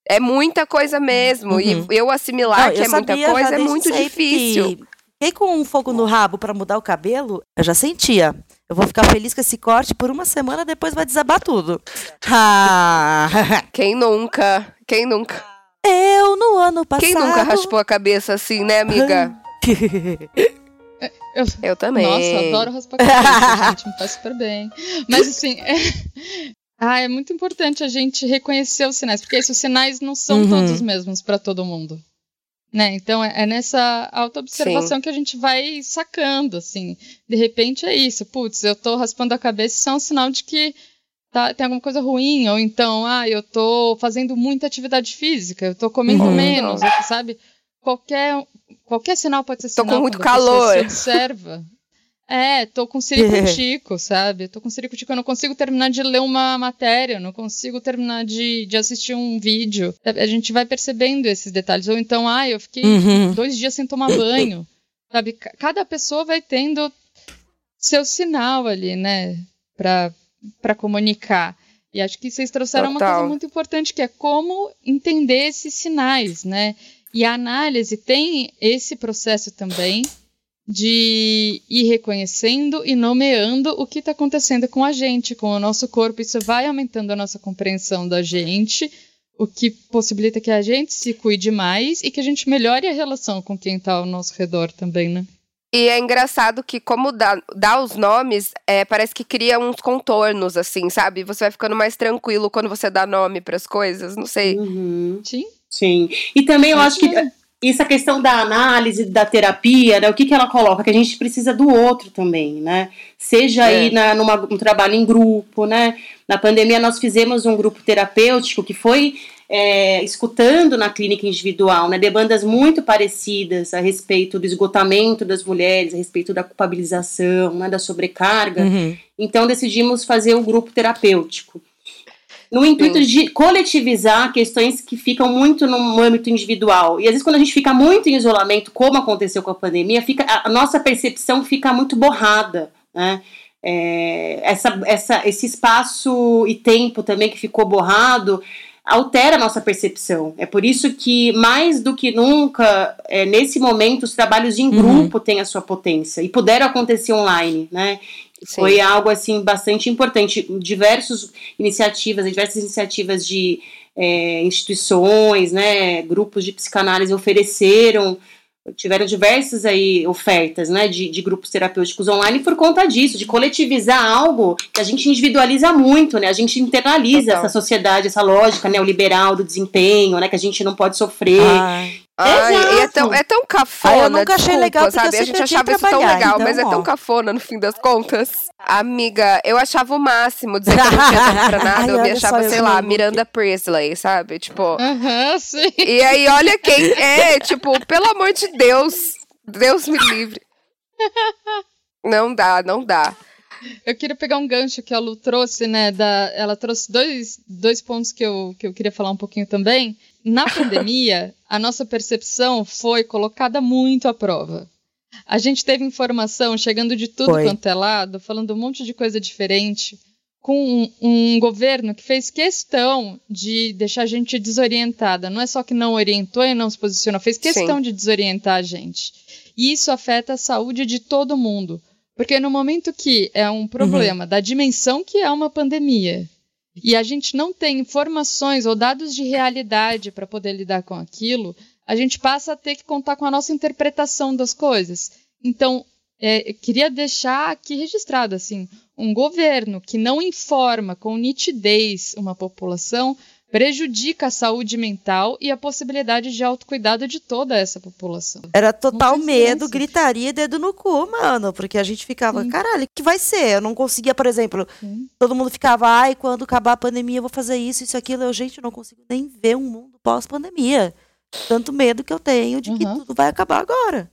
É muita coisa mesmo. Uhum. E eu assimilar Não, que eu é muita coisa é muito difícil. Fiquei com um fogo no rabo para mudar o cabelo, eu já sentia. Eu vou ficar feliz com esse corte por uma semana, depois vai desabar tudo. Ah. Quem nunca? Quem nunca? Eu no ano passado. Quem nunca raspou a cabeça assim, né, amiga? Eu, eu também. Nossa, adoro raspar cabeça, gente, me faz super bem. Mas assim, é... Ah, é muito importante a gente reconhecer os sinais, porque esses sinais não são uhum. todos os mesmos para todo mundo. Né? Então é, é nessa autoobservação que a gente vai sacando, assim. De repente é isso, putz, eu tô raspando a cabeça, isso é um sinal de que tá, tem alguma coisa ruim, ou então, ah, eu tô fazendo muita atividade física, eu tô comendo uhum. menos, sabe? Qualquer Qualquer sinal pode ser sinal. Tô com muito calor. observa. É, tô com ciricutico, sabe? Tô com ciricutico, eu não consigo terminar de ler uma matéria, eu não consigo terminar de, de assistir um vídeo. A gente vai percebendo esses detalhes. Ou então, ah, eu fiquei uhum. dois dias sem tomar banho. Sabe? Cada pessoa vai tendo seu sinal ali, né? Pra, pra comunicar. E acho que vocês trouxeram Total. uma coisa muito importante, que é como entender esses sinais, né? E a análise tem esse processo também de ir reconhecendo e nomeando o que está acontecendo com a gente, com o nosso corpo. Isso vai aumentando a nossa compreensão da gente, o que possibilita que a gente se cuide mais e que a gente melhore a relação com quem está ao nosso redor também, né? E é engraçado que, como dá, dá os nomes, é, parece que cria uns contornos, assim, sabe? Você vai ficando mais tranquilo quando você dá nome para as coisas, não sei. Uhum. Sim. Sim. E também eu acho que essa questão da análise, da terapia, né, o que, que ela coloca? Que a gente precisa do outro também, né? Seja é. aí na, numa, um trabalho em grupo, né? Na pandemia nós fizemos um grupo terapêutico que foi é, escutando na clínica individual, né, demandas muito parecidas a respeito do esgotamento das mulheres, a respeito da culpabilização, né, da sobrecarga. Uhum. Então decidimos fazer o um grupo terapêutico no intuito Sim. de coletivizar questões que ficam muito no âmbito individual. E às vezes quando a gente fica muito em isolamento, como aconteceu com a pandemia, fica a nossa percepção fica muito borrada, né? É, essa, essa, esse espaço e tempo também que ficou borrado altera a nossa percepção. É por isso que, mais do que nunca, é, nesse momento, os trabalhos em uhum. grupo uhum. têm a sua potência e puderam acontecer online, né? Sim. Foi algo assim bastante importante. Diversas iniciativas, diversas iniciativas de é, instituições, né, grupos de psicanálise ofereceram tiveram diversas aí ofertas, né, de, de, grupos terapêuticos online por conta disso, de coletivizar algo que a gente individualiza muito, né, a gente internaliza Total. essa sociedade, essa lógica neoliberal do desempenho, né, que a gente não pode sofrer. Ai. Ai, é tão, é tão cafona. eu nunca achei legal, sabe? A gente achava isso tão legal, então, mas ó. é tão cafona no fim das contas. Amiga, eu achava o máximo dizer que eu não tinha tempo pra nada. Ai, eu me achava, sei lá, Miranda Priestley, sabe? Tipo. Uhum, sim. E aí, olha quem é, tipo, pelo amor de Deus. Deus me livre. Não dá, não dá. Eu queria pegar um gancho que a Lu trouxe, né? Da, ela trouxe dois, dois pontos que eu, que eu queria falar um pouquinho também. Na pandemia, a nossa percepção foi colocada muito à prova. A gente teve informação chegando de tudo foi. quanto é lado, falando um monte de coisa diferente, com um, um, governo que fez questão de deixar a gente desorientada. Não é só que não orientou e não se posicionou, fez questão Sim. de desorientar a gente. E isso afeta a saúde de todo mundo. Porque no momento que é um problema uhum. da dimensão que é uma pandemia, e a gente não tem informações ou dados de realidade para poder lidar com aquilo, a gente passa a ter que contar com a nossa interpretação das coisas. Então, é, queria deixar aqui registrado assim, um governo que não informa com nitidez uma população prejudica a saúde mental e a possibilidade de autocuidado de toda essa população. Era total medo, gritaria e dedo no cu, mano, porque a gente ficava, Sim. caralho, o que vai ser? Eu não conseguia, por exemplo, Sim. todo mundo ficava, ai, quando acabar a pandemia eu vou fazer isso, isso, aquilo. Eu, gente, eu não consigo nem ver um mundo pós-pandemia. Tanto medo que eu tenho de uhum. que tudo vai acabar agora.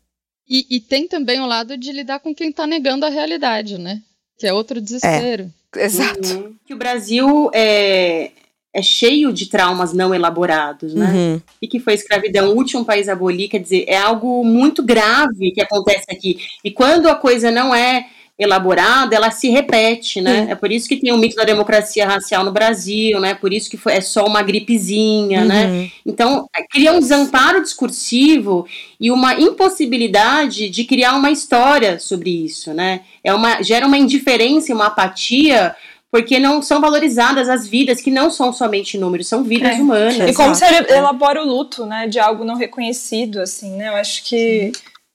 E, e, tem também o lado de lidar com quem está negando a realidade, né? Que é outro desespero. É. Exato. Uhum. Que o Brasil é, é cheio de traumas não elaborados, né? Uhum. E que foi a escravidão, o último país a abolir, quer dizer, é algo muito grave que acontece aqui. E quando a coisa não é elaborada, ela se repete, né? É por isso que tem o mito da democracia racial no Brasil, né? Por isso que foi, é só uma gripezinha, né? uhum. né? Então, cria um desamparo discursivo e uma impossibilidade de criar uma história sobre isso, né? É uma, gera uma indiferença uma apatia porque não são valorizadas as vidas, que não são somente números, são vidas é. humanas. E como você elabora o luto, né, de algo não reconhecido, assim, né, eu acho que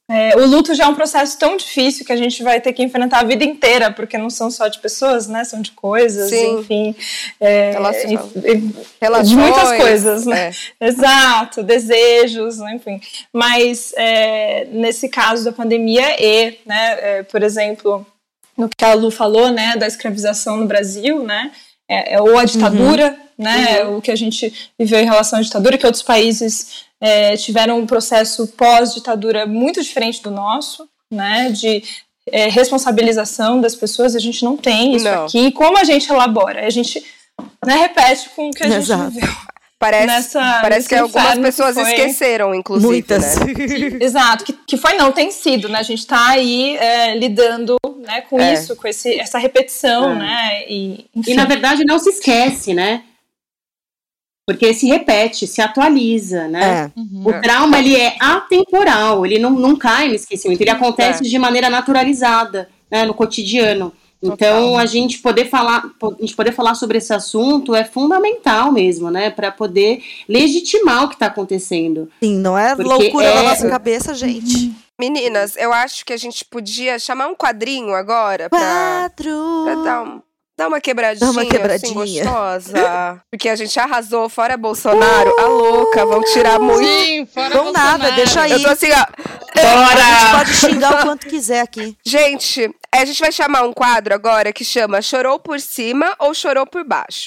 é, o luto já é um processo tão difícil que a gente vai ter que enfrentar a vida inteira, porque não são só de pessoas, né, são de coisas, Sim. enfim, é, de muitas coisas, né, é. exato, desejos, enfim, mas é, nesse caso da pandemia e, né, é, por exemplo no que a Lu falou, né, da escravização no Brasil, né, é, é, ou a ditadura, uhum. né, uhum. o que a gente viveu em relação à ditadura, que outros países é, tiveram um processo pós-ditadura muito diferente do nosso, né, de é, responsabilização das pessoas, a gente não tem isso não. aqui. E como a gente elabora? A gente né, repete com o que a gente Exato. viveu. Parece, Nessa, parece que algumas pessoas que foi... esqueceram, inclusive. Muitas. Né? Exato, que, que foi não, tem sido, né? A gente está aí é, lidando né, com é. isso, com esse, essa repetição, é. né? E, e, na verdade não se esquece, né? Porque se repete, se atualiza, né? É. Uhum. O trauma, ele é atemporal, ele não, não cai no esquecimento, ele acontece é. de maneira naturalizada, né, no cotidiano. Então, a gente poder falar, a gente poder falar sobre esse assunto é fundamental mesmo, né, para poder legitimar o que está acontecendo. Sim, não é Porque loucura é... na nossa cabeça, gente. Meninas, eu acho que a gente podia chamar um quadrinho agora pra dar um Dá uma quebradinha, Dá uma quebradinha. Assim, gostosa. Porque a gente arrasou, fora Bolsonaro, uh! a louca, vão tirar muito. Sim, fora Não Bolsonaro. nada, deixa aí. Eu tô assim, ó. Bora! A gente pode xingar o quanto quiser aqui. Gente, a gente vai chamar um quadro agora que chama Chorou por cima ou chorou por baixo.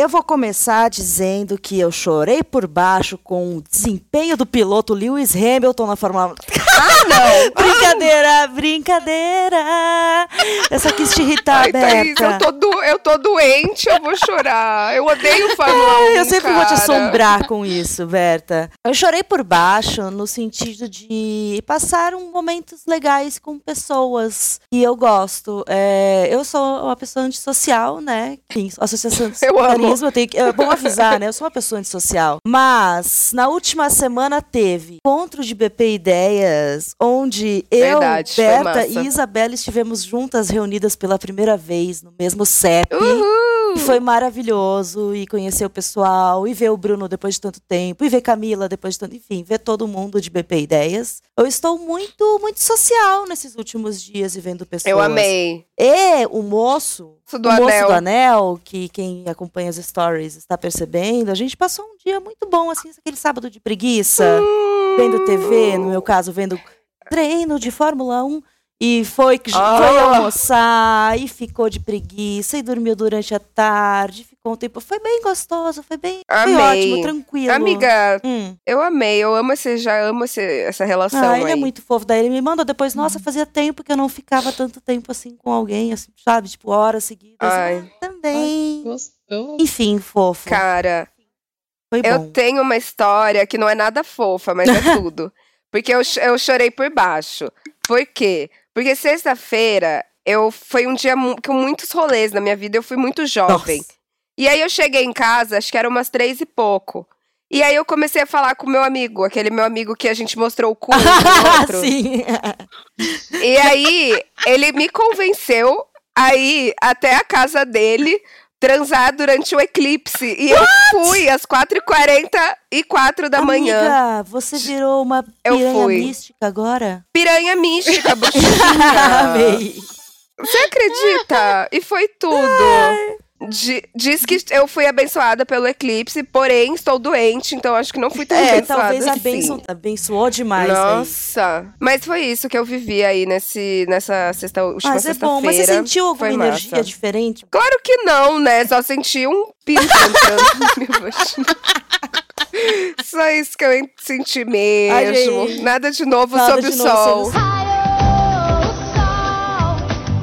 Eu vou começar dizendo que eu chorei por baixo com o desempenho do piloto Lewis Hamilton na Fórmula 1. Ah, não! brincadeira, brincadeira! Eu só quis te irritar, Ai, Thaís, Berta. eu tô, do, eu tô doente, eu vou chorar. Eu odeio Fórmula 1, Eu sempre vou te cara. assombrar com isso, Berta. Eu chorei por baixo no sentido de passar um momentos legais com pessoas que eu gosto. É, eu sou uma pessoa antissocial, né? Enfim, associação Eu amo. Carisma, eu tenho que, é bom avisar, né? Eu sou uma pessoa antissocial. Mas na última semana teve encontro de BP Ideias, onde Verdade, eu, Berta e Isabela estivemos juntas reunidas pela primeira vez no mesmo CEP. Uhul! E foi maravilhoso e conhecer o pessoal, e ver o Bruno depois de tanto tempo, e ver Camila depois de tanto, enfim, ver todo mundo de BP Ideias. Eu estou muito, muito social nesses últimos dias e vendo pessoas. Eu amei. E o moço, do o moço anel. do anel, que quem acompanha as stories está percebendo, a gente passou um dia muito bom, assim, aquele sábado de preguiça, vendo TV, no meu caso, vendo treino de Fórmula 1. E foi, que Ah. foi almoçar, e ficou de preguiça, e dormiu durante a tarde, ficou um tempo. Foi bem gostoso, foi bem. Amei. Foi ótimo, tranquilo. Amiga, Hum. eu amei. Eu amo esse, já amo esse, essa relação Ah, ele aí. é muito fofo. Daí ele me mandou depois, nossa, fazia tempo que eu não ficava tanto tempo assim com alguém, assim, sabe? Tipo, horas seguidas. Ai. Ah, também. Gostou? Enfim, fofo. Cara, Foi eu tenho uma história que não é nada fofa, mas é tudo. Porque eu, eu chorei por baixo. Por quê? Porque sexta-feira eu foi um dia com muitos rolês na minha vida. Eu fui muito jovem. Nossa. E aí eu cheguei em casa, acho que era umas três e pouco. E aí eu comecei a falar com o meu amigo, aquele meu amigo que a gente mostrou o cu outro. Sim. E aí, ele me convenceu a ir até a casa dele transar durante o eclipse. E eu fui às 4h44 da manhã. Amiga, você virou uma piranha mística agora? Piranha mística, buchinha. Amei. Você acredita? E foi tudo. Di- diz que eu fui abençoada pelo eclipse, porém estou doente, então acho que não fui tão É, abençoada talvez a assim. bênção abençoou demais aí. Nossa. Mas foi isso que eu vivi aí nesse, nessa sexta, última Mas é bom, mas você sentiu alguma energia massa. diferente? Claro que não, né? Só senti um pinto entrando. Só isso que eu en- senti mesmo. gente. Nada de novo Nada sob de o novo sol. sob o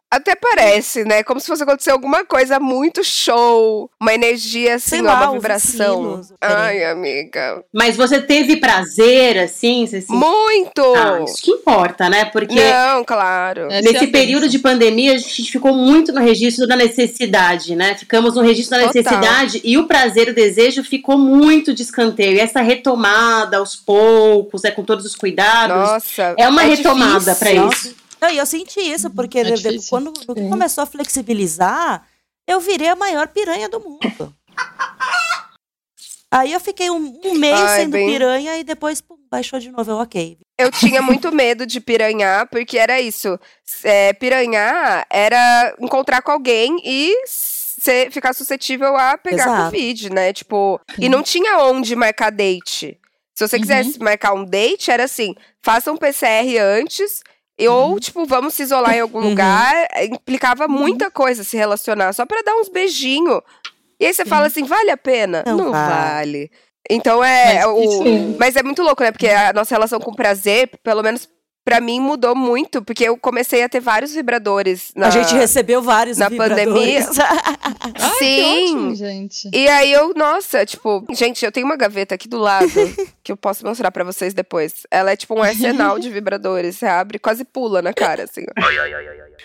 Até parece, né? Como se fosse acontecer alguma coisa muito show. Uma energia, assim, lá, uma vibração. sinos, Ai, amiga. Mas você teve prazer, assim? Você se... Muito! Ah, isso que importa, né? Porque Não, claro. É nesse bênção. período de pandemia, a gente ficou muito no registro da necessidade, né? Ficamos no registro da Total. necessidade e o prazer e o desejo ficou muito de escanteio. E essa retomada aos poucos, é com todos os cuidados, Nossa. é uma retomada para isso. Não, e eu senti isso, porque É quando que começou a flexibilizar, eu virei a maior piranha do mundo. Aí eu fiquei um, um mês Ai, sendo bem- piranha e depois pum, baixou de novo. Eu, ok. Eu tinha muito medo de piranhar, porque era isso. É, piranhar era encontrar com alguém e ser, ficar suscetível a pegar Exato. Covid, né? Tipo, e não tinha onde marcar date. Se você Uhum. quisesse marcar um date, era assim: faça um PCR antes. E Ou, tipo, vamos se isolar em algum Uhum. lugar. Implicava muita coisa se relacionar, só pra dar uns beijinhos. E aí você fala assim: vale a pena? Não Não, vale. vale. Então é. Mas o, Sim. mas é muito louco, né? Porque a nossa relação com prazer, pelo menos pra mim, mudou muito. Porque eu comecei a ter vários vibradores. Na... A gente recebeu vários na vibradores. Ai, que Sim. ótimo, gente. E aí eu, nossa, tipo, gente, eu tenho uma gaveta aqui do lado que eu posso mostrar pra vocês depois. Ela é tipo um arsenal de vibradores. Você abre e quase pula na cara, assim.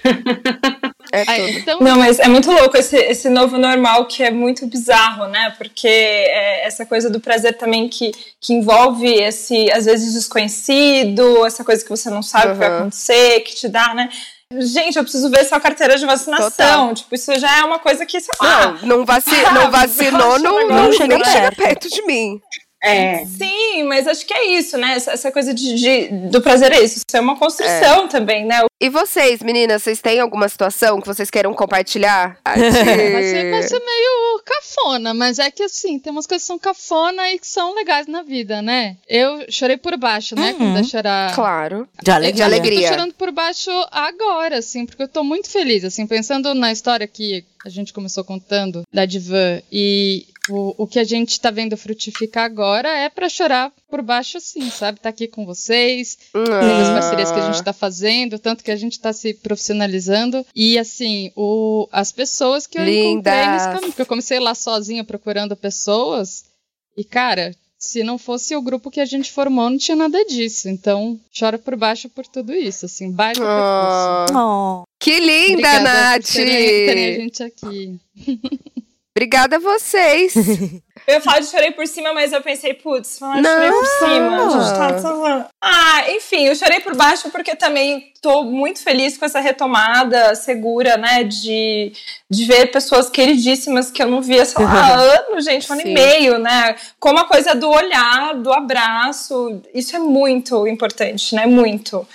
É Ai, tudo. então, Não, mas é muito louco esse, esse novo normal que é muito bizarro, né? Porque é essa coisa do prazer também que, que envolve esse, às vezes, desconhecido, essa coisa que você não sabe o que vai Uhum. acontecer, que te dá, né? Gente, eu preciso ver sua carteira de vacinação. Total. Tipo, isso já é uma coisa que, sei lá. Não, não, vaci não vacinou, não, Não não, chega nem chega perto. perto de mim. É. Sim, mas acho que é isso, né? Essa, essa coisa de, de, do prazer é isso. Isso é uma construção é. também, né? E vocês, meninas, vocês têm alguma situação que vocês queiram compartilhar? vai, ser, vai ser meio cafona, mas é que assim, tem umas coisas que são cafona e que são legais na vida, né? Eu chorei por baixo, né? Uhum. Quando eu chorar. Claro. De alegria. De alegria. Eu tô chorando por baixo agora, assim, porque eu tô muito feliz, assim, pensando na história que a gente começou contando da Divan e o, o que a gente tá vendo frutificar agora é para chorar por baixo, assim, sabe? Tá aqui com vocês, ah. as parcerias que a gente tá fazendo, tanto que a gente tá se profissionalizando. E, assim, o, as pessoas que eu Lindas. encontrei nesse caminho, porque eu comecei lá sozinha procurando pessoas. E, cara, se não fosse o grupo que a gente formou, não tinha nada disso. Então, chora por baixo por tudo isso, assim, baita oh. oh. Que linda, Obrigada Nath! Por terem, terem a gente aqui. Obrigada a vocês. Eu falo de chorei por cima, mas eu pensei, putz, falar de chorei por cima. A gente tá falando. Ah, enfim, eu chorei por baixo porque também tô muito feliz com essa retomada segura, né? De, de ver pessoas queridíssimas que eu não via, sei lá, há anos, gente, um ano Sim. e meio, né? Como a coisa do olhar, do abraço, isso é muito importante, né? Muito.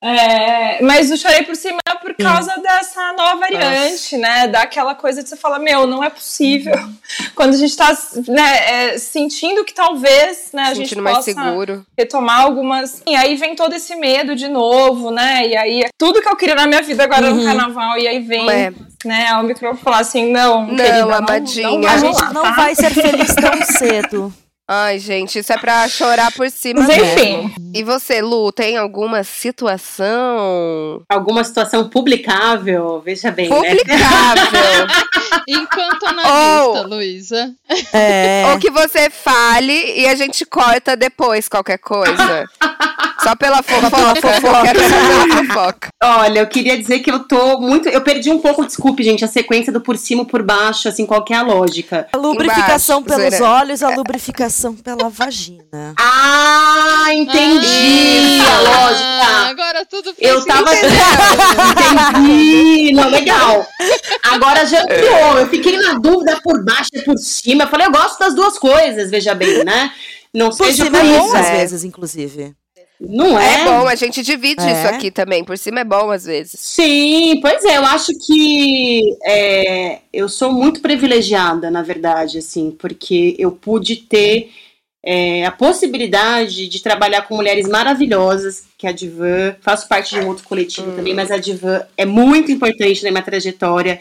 É, mas eu chorei por cima por causa Sim. dessa nova variante, Nossa. né? Daquela coisa de você falar, meu, não é possível. Uhum. Quando a gente tá né, é, sentindo que talvez né, a gente possa seguro. retomar algumas. E aí vem todo esse medo de novo, né? E aí tudo que eu queria na minha vida agora uhum. no carnaval, e aí vem. É. Né, o microfone falar assim, não, não, querida, amadinha. Não, não, a gente não tá? vai ser feliz tão cedo. Ai, gente, isso é pra chorar por cima Mas, enfim. E você, Lu, tem alguma situação? Alguma situação publicável? Veja bem, né? Publicável. Né? Enquanto analista, Luísa. É. Ou que você fale e a gente corta depois qualquer coisa. Só pela fofoca, fofoca. saber fofoca. Olha, eu queria dizer que eu tô muito. Eu perdi um pouco, desculpe, gente, a sequência do por cima por baixo, assim, qual é a lógica. A lubrificação Embaixo, pelos olhos, a lubrificação pela vagina. Ah, entendi ah, a lógica. Agora tudo fez Eu tava. entendi. Não, legal. Agora já ampliou. Eu fiquei na dúvida por baixo e por cima. Eu falei, eu gosto das duas coisas, veja bem, né? Não por seja cima por é bom, às vezes, inclusive. Não é? É bom, a gente divide é. isso aqui também. Por cima é bom às vezes. Sim, pois é. Eu acho que é, eu sou muito privilegiada, na verdade, assim, porque eu pude ter é, a possibilidade de trabalhar com mulheres maravilhosas, que é a Divan. Faço parte de um outro coletivo hum. também, mas a Divan é muito importante na minha trajetória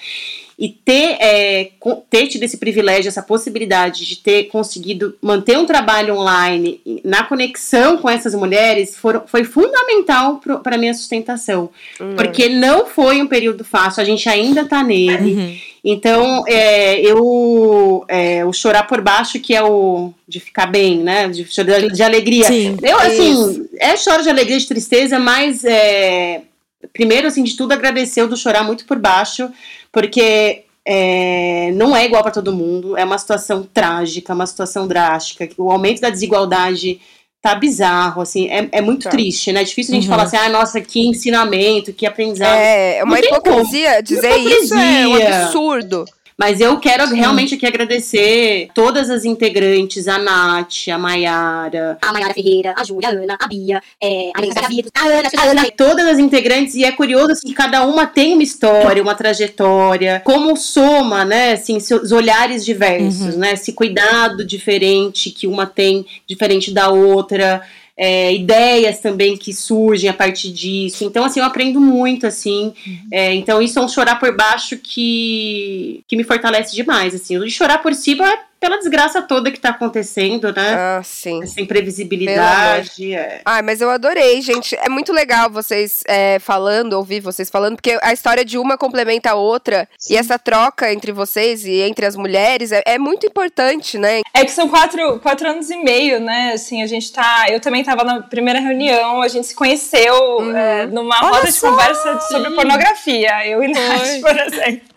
e ter, é, ter tido esse privilégio, essa possibilidade de ter conseguido manter um trabalho online na conexão com essas mulheres foram, foi fundamental para a minha sustentação. Uhum. Porque não foi um período fácil, a gente ainda está nele. Uhum. Então, é, eu, é, o chorar por baixo, que é o de ficar bem, né? De, de alegria. Sim, eu, assim, isso. é choro de alegria, de tristeza, mas é, primeiro, assim, de tudo, agradecer o do chorar muito por baixo, porque é, não é igual para todo mundo, é uma situação trágica, uma situação drástica. O aumento da desigualdade tá bizarro, assim, é, é muito tá. triste, né? É difícil a gente uhum. falar assim, ah, nossa, que ensinamento, que aprendizado. É, é uma hipocrisia dizer hipocrisia. isso é um absurdo. Mas eu quero Sim. realmente aqui agradecer todas as integrantes, a Nath, a Maiara, a Maiara Ferreira, a Júlia, a Ana, a Bia, é, a Lisa, a Ana, a Ana, todas as integrantes, e é curioso assim, que cada uma tem uma história, uma trajetória, como soma, né, assim, seus olhares diversos, uhum. né, esse cuidado diferente que uma tem, diferente da outra, é, ideias também que surgem a partir disso. Então, assim, eu aprendo muito, assim. Uhum. É, então, isso é um chorar por baixo que, que me fortalece demais, assim. O chorar por cima é pela desgraça toda que tá acontecendo, né? Ah, sim. Essa imprevisibilidade. É. Ah, mas eu adorei, gente. É muito legal vocês é, falando, ouvir vocês falando, porque a história de uma complementa a outra. Sim. E essa troca entre vocês e entre as mulheres é, é, muito importante, né? É que são quatro, quatro anos e meio, né? Assim, a gente tá. Eu também tava na primeira reunião, a gente se conheceu uhum. é, numa Olha roda só. de conversa sobre pornografia. Eu e Nath, por exemplo.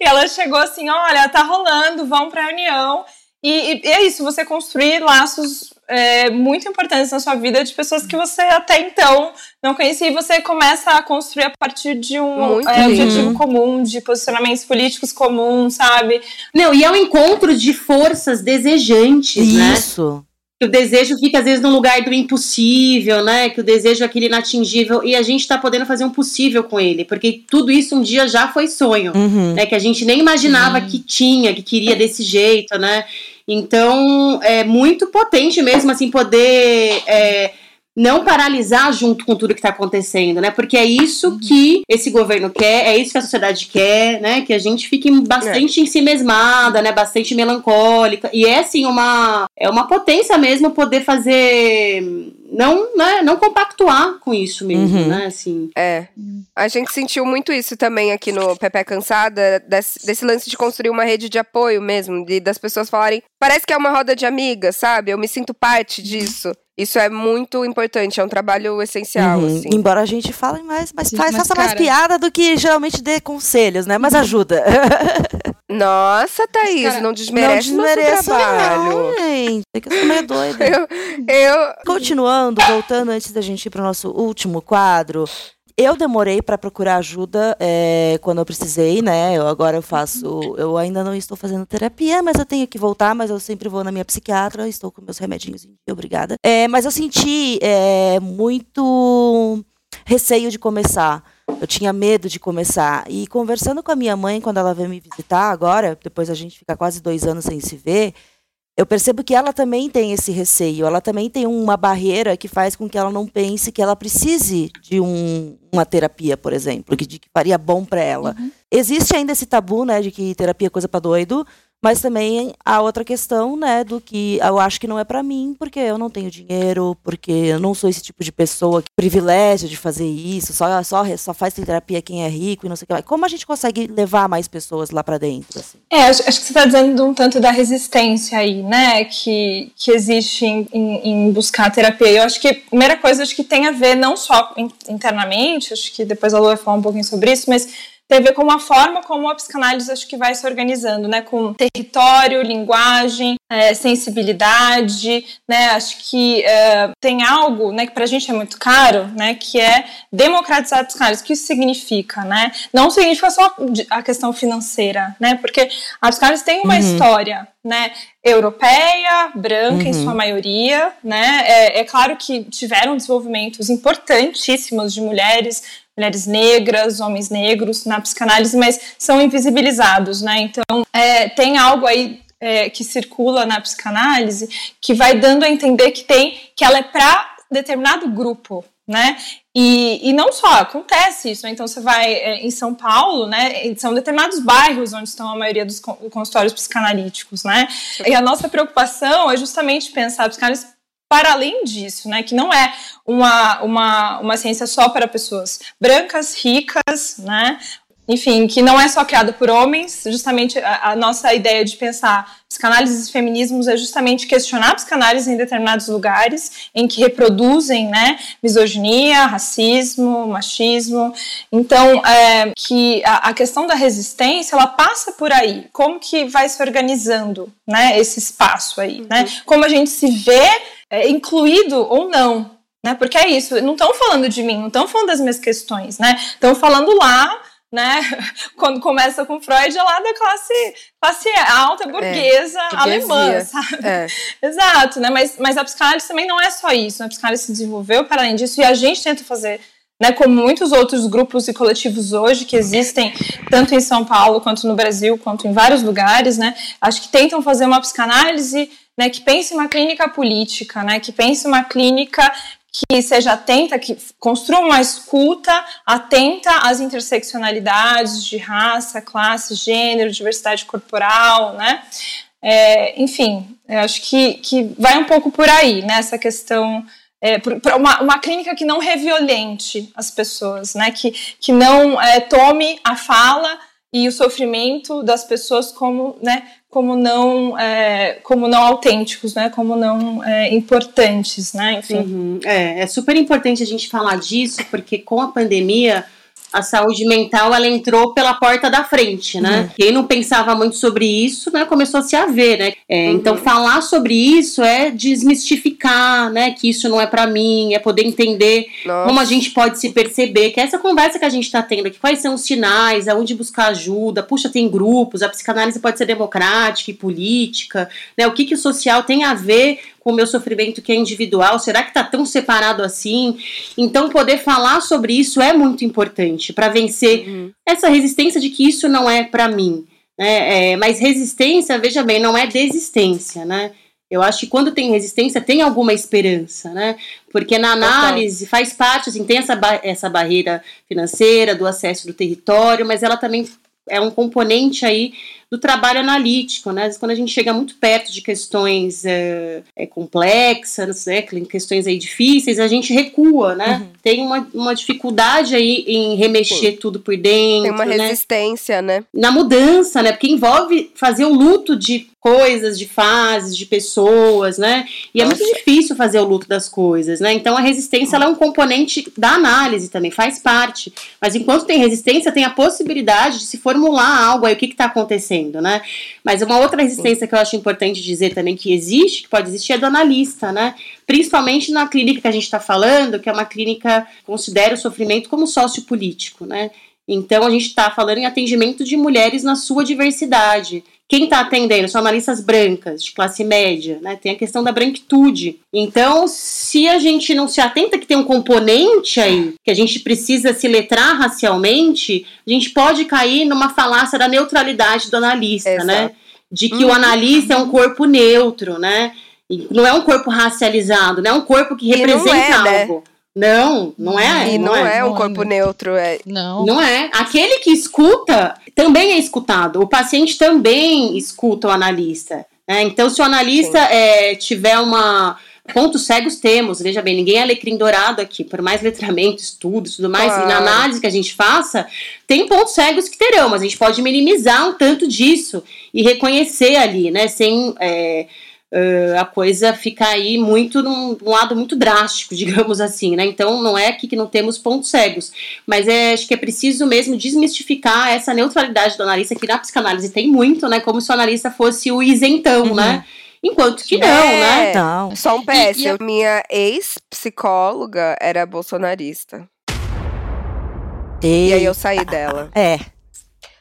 E ela chegou assim: olha, tá rolando, vão pra reunião. E, e, é isso, você construir laços é, muito importantes na sua vida de pessoas que você até então não conhecia e você começa a construir a partir de um é, objetivo comum, de posicionamentos políticos comuns, sabe? Não, e é um encontro de forças desejantes, isso. né? Isso. Que o desejo fica às vezes no lugar do impossível, né? Que o desejo é aquele inatingível e a gente está podendo fazer um possível com ele, porque tudo isso um dia já foi sonho, Uhum. né? Que a gente nem imaginava que tinha, que queria desse jeito, né? Então é muito potente mesmo assim poder é, não paralisar junto com tudo que está acontecendo, né? Porque é isso que esse governo quer, é isso que a sociedade quer, né? Que a gente fique bastante em si mesmada, né? Bastante melancólica. E é assim uma é uma potência mesmo poder fazer não, né, não compactuar com isso mesmo, Uhum. né? Assim. É. A gente sentiu muito isso também aqui no Pepe Cansada, desse, desse lance de construir uma rede de apoio mesmo, de, das pessoas falarem, parece que é uma roda de amigas, sabe? Eu me sinto parte disso. Isso é muito importante, é um trabalho essencial, Uhum. assim. Embora a gente fale mais, mas faz, mas, faça mais cara- piada do que geralmente dê conselhos, né? Mas ajuda. Nossa, Thaís, cara, não desmerece, não desmereça, nosso trabalho. não, gente. É que eu sou meio doida. Eu, eu, Continuando, voltando antes da gente ir para o nosso último quadro. Eu demorei para procurar ajuda é, quando eu precisei, né? Eu agora eu faço, eu ainda não estou fazendo terapia, mas eu tenho que voltar, mas eu sempre vou na minha psiquiatra, estou com meus remedinhos obrigada. É, mas eu senti é, muito receio de começar. Eu tinha medo de começar. E conversando com a minha mãe quando ela veio me visitar agora, depois a gente fica quase dois anos sem se ver, eu percebo que ela também tem esse receio, ela também tem uma barreira que faz com que ela não pense que ela precise de um- uma terapia, por exemplo, que, de que faria bom para ela. Existe ainda esse tabu, né, de que terapia é coisa para doido, mas também há outra questão, né, do que eu acho que não é para mim, porque eu não tenho dinheiro, porque eu não sou esse tipo de pessoa que privilégio de fazer isso, só só só faz terapia quem é rico e não sei o que. lá. Como a gente consegue levar mais pessoas lá para dentro? assim? É, acho, acho que você está dizendo um tanto da resistência aí, né, que, que existe em, em, em buscar terapia. Eu acho que a primeira coisa acho que tem a ver não só in- internamente, acho que depois a Lu vai falar um pouquinho sobre isso, mas tem a ver com a forma como a psicanálise acho que vai se organizando, né, com território, linguagem, é, sensibilidade, né, acho que é, tem algo, né, que pra gente é muito caro, né, que é democratizar a psicanálise. O que isso significa, né? Não significa só a questão financeira, né, porque a psicanálise tem uma história, né, europeia, branca em sua maioria, né, é, é claro que tiveram desenvolvimentos importantíssimos de mulheres, mulheres negras, homens negros na psicanálise, mas são invisibilizados, né? Então, é, tem algo aí é, que circula na psicanálise que vai dando a entender que tem que ela é para determinado grupo, né? E, e não só acontece isso, né? então você vai é, em São Paulo, né? São determinados bairros onde estão a maioria dos con- consultórios psicanalíticos, né? E a nossa preocupação é justamente pensar a psicanálise para além disso, né? Que não é uma, uma, uma ciência só para pessoas brancas, ricas, né? Enfim, que não é só criada por homens, justamente a, a nossa ideia de pensar psicanálise e feminismos é justamente questionar a psicanálise em determinados lugares em que reproduzem, né, misoginia, racismo, machismo. Então, é, que a, a questão da resistência, ela passa por aí. Como que vai se organizando, né, esse espaço aí, né? Como a gente se vê é, incluído ou não, né? Porque é isso, não estão falando de mim, não estão falando das minhas questões, né? Estão falando lá, né? Quando começa com Freud, é lá da classe, classe alta, burguesa, alemã, burguesia. sabe? é. Exato, né? Mas, mas a psicanálise também não é só isso, né? A psicanálise se desenvolveu para além disso e a gente tenta fazer, né? Como muitos outros grupos e coletivos hoje que existem, tanto em São Paulo quanto no Brasil, quanto em vários lugares, né? Acho que tentam fazer uma psicanálise, né? Que pense uma clínica política, né? Que pense uma clínica que seja atenta, que construa uma escuta atenta às interseccionalidades de raça, classe, gênero, diversidade corporal, né? É, enfim, acho que, que vai um pouco por aí, né? Essa questão é, por uma, uma clínica que não reviolente as pessoas, né? Que, que não é, tome a fala e o sofrimento das pessoas como, né? Como não, é, como não autênticos, né? Como não é, importantes, né? Enfim. Uhum. É, é super importante a gente falar disso, porque com a pandemia a saúde mental ela entrou pela porta da frente, né? Quem não pensava muito sobre isso, né, começou a se haver, né? É, Então falar sobre isso é desmistificar, né, que isso não é pra mim, é poder entender Nossa. como a gente pode se perceber, que é essa conversa que a gente está tendo aqui, quais são os sinais, aonde buscar ajuda, puxa, tem grupos, a psicanálise pode ser democrática e política, né? O que, que o social tem a ver o meu sofrimento que é individual? Será que está tão separado assim? Então, poder falar sobre isso é muito importante para vencer uhum. essa resistência de que isso não é para mim. Né? É, mas resistência, veja bem, não é desistência, né? Eu acho que quando tem resistência, tem alguma esperança, né? Porque na análise faz parte, assim, tem essa, ba essa barreira financeira, do acesso do território, mas ela também é um componente aí do trabalho analítico, né? Quando a gente chega muito perto de questões é, é, complexas, né? questões aí difíceis, a gente recua, né? Uhum. Tem uma, uma dificuldade aí em remexer Sim. tudo por dentro. Tem uma né? resistência, né? Na mudança, né? Porque envolve fazer o luto de coisas, de fases, de pessoas, né? E Nossa. é muito difícil fazer o luto das coisas, né? Então a resistência ela é um componente da análise também, faz parte. Mas enquanto tem resistência, tem a possibilidade de se formular algo aí, o que está acontecendo, né? Mas uma outra resistência que eu acho importante dizer também que existe, que pode existir, é do analista, né? Principalmente na clínica que a gente está falando, que é uma clínica que considera o sofrimento como sociopolítico, né? Então a gente está falando em atendimento de mulheres na sua diversidade. Quem está atendendo são analistas brancas, de classe média, né? Tem a questão da branquitude. Então, se a gente não se atenta que tem um componente aí, que a gente precisa se letrar racialmente, a gente pode cair numa falácia da neutralidade do analista, né? Exato. né? De que uhum. o analista é um corpo neutro, né? E não é um corpo racializado, não é um corpo que representa é, né? algo. Né? Não, não é. E não, não é, é um corpo neutro. É... Não. Não é. Aquele que escuta também é escutado. O paciente também escuta o analista. Né? Então, se o analista é, tiver uma. Pontos cegos temos, veja bem, ninguém é alecrim dourado aqui, por mais letramento, estudos, tudo mais, claro. e na análise que a gente faça, tem pontos cegos que terão, mas a gente pode minimizar um tanto disso e reconhecer ali, né, sem é, uh, a coisa fica aí muito num, num, lado muito drástico, digamos assim, né? Então não é aqui que não temos pontos cegos, mas é, acho que é preciso mesmo desmistificar essa neutralidade do analista, que na psicanálise tem muito, né? Como se o analista fosse o isentão, uhum. né? Enquanto que não, é, né? Não. Só um PS, e, e a... minha ex-psicóloga era bolsonarista. E... e aí eu saí dela. É.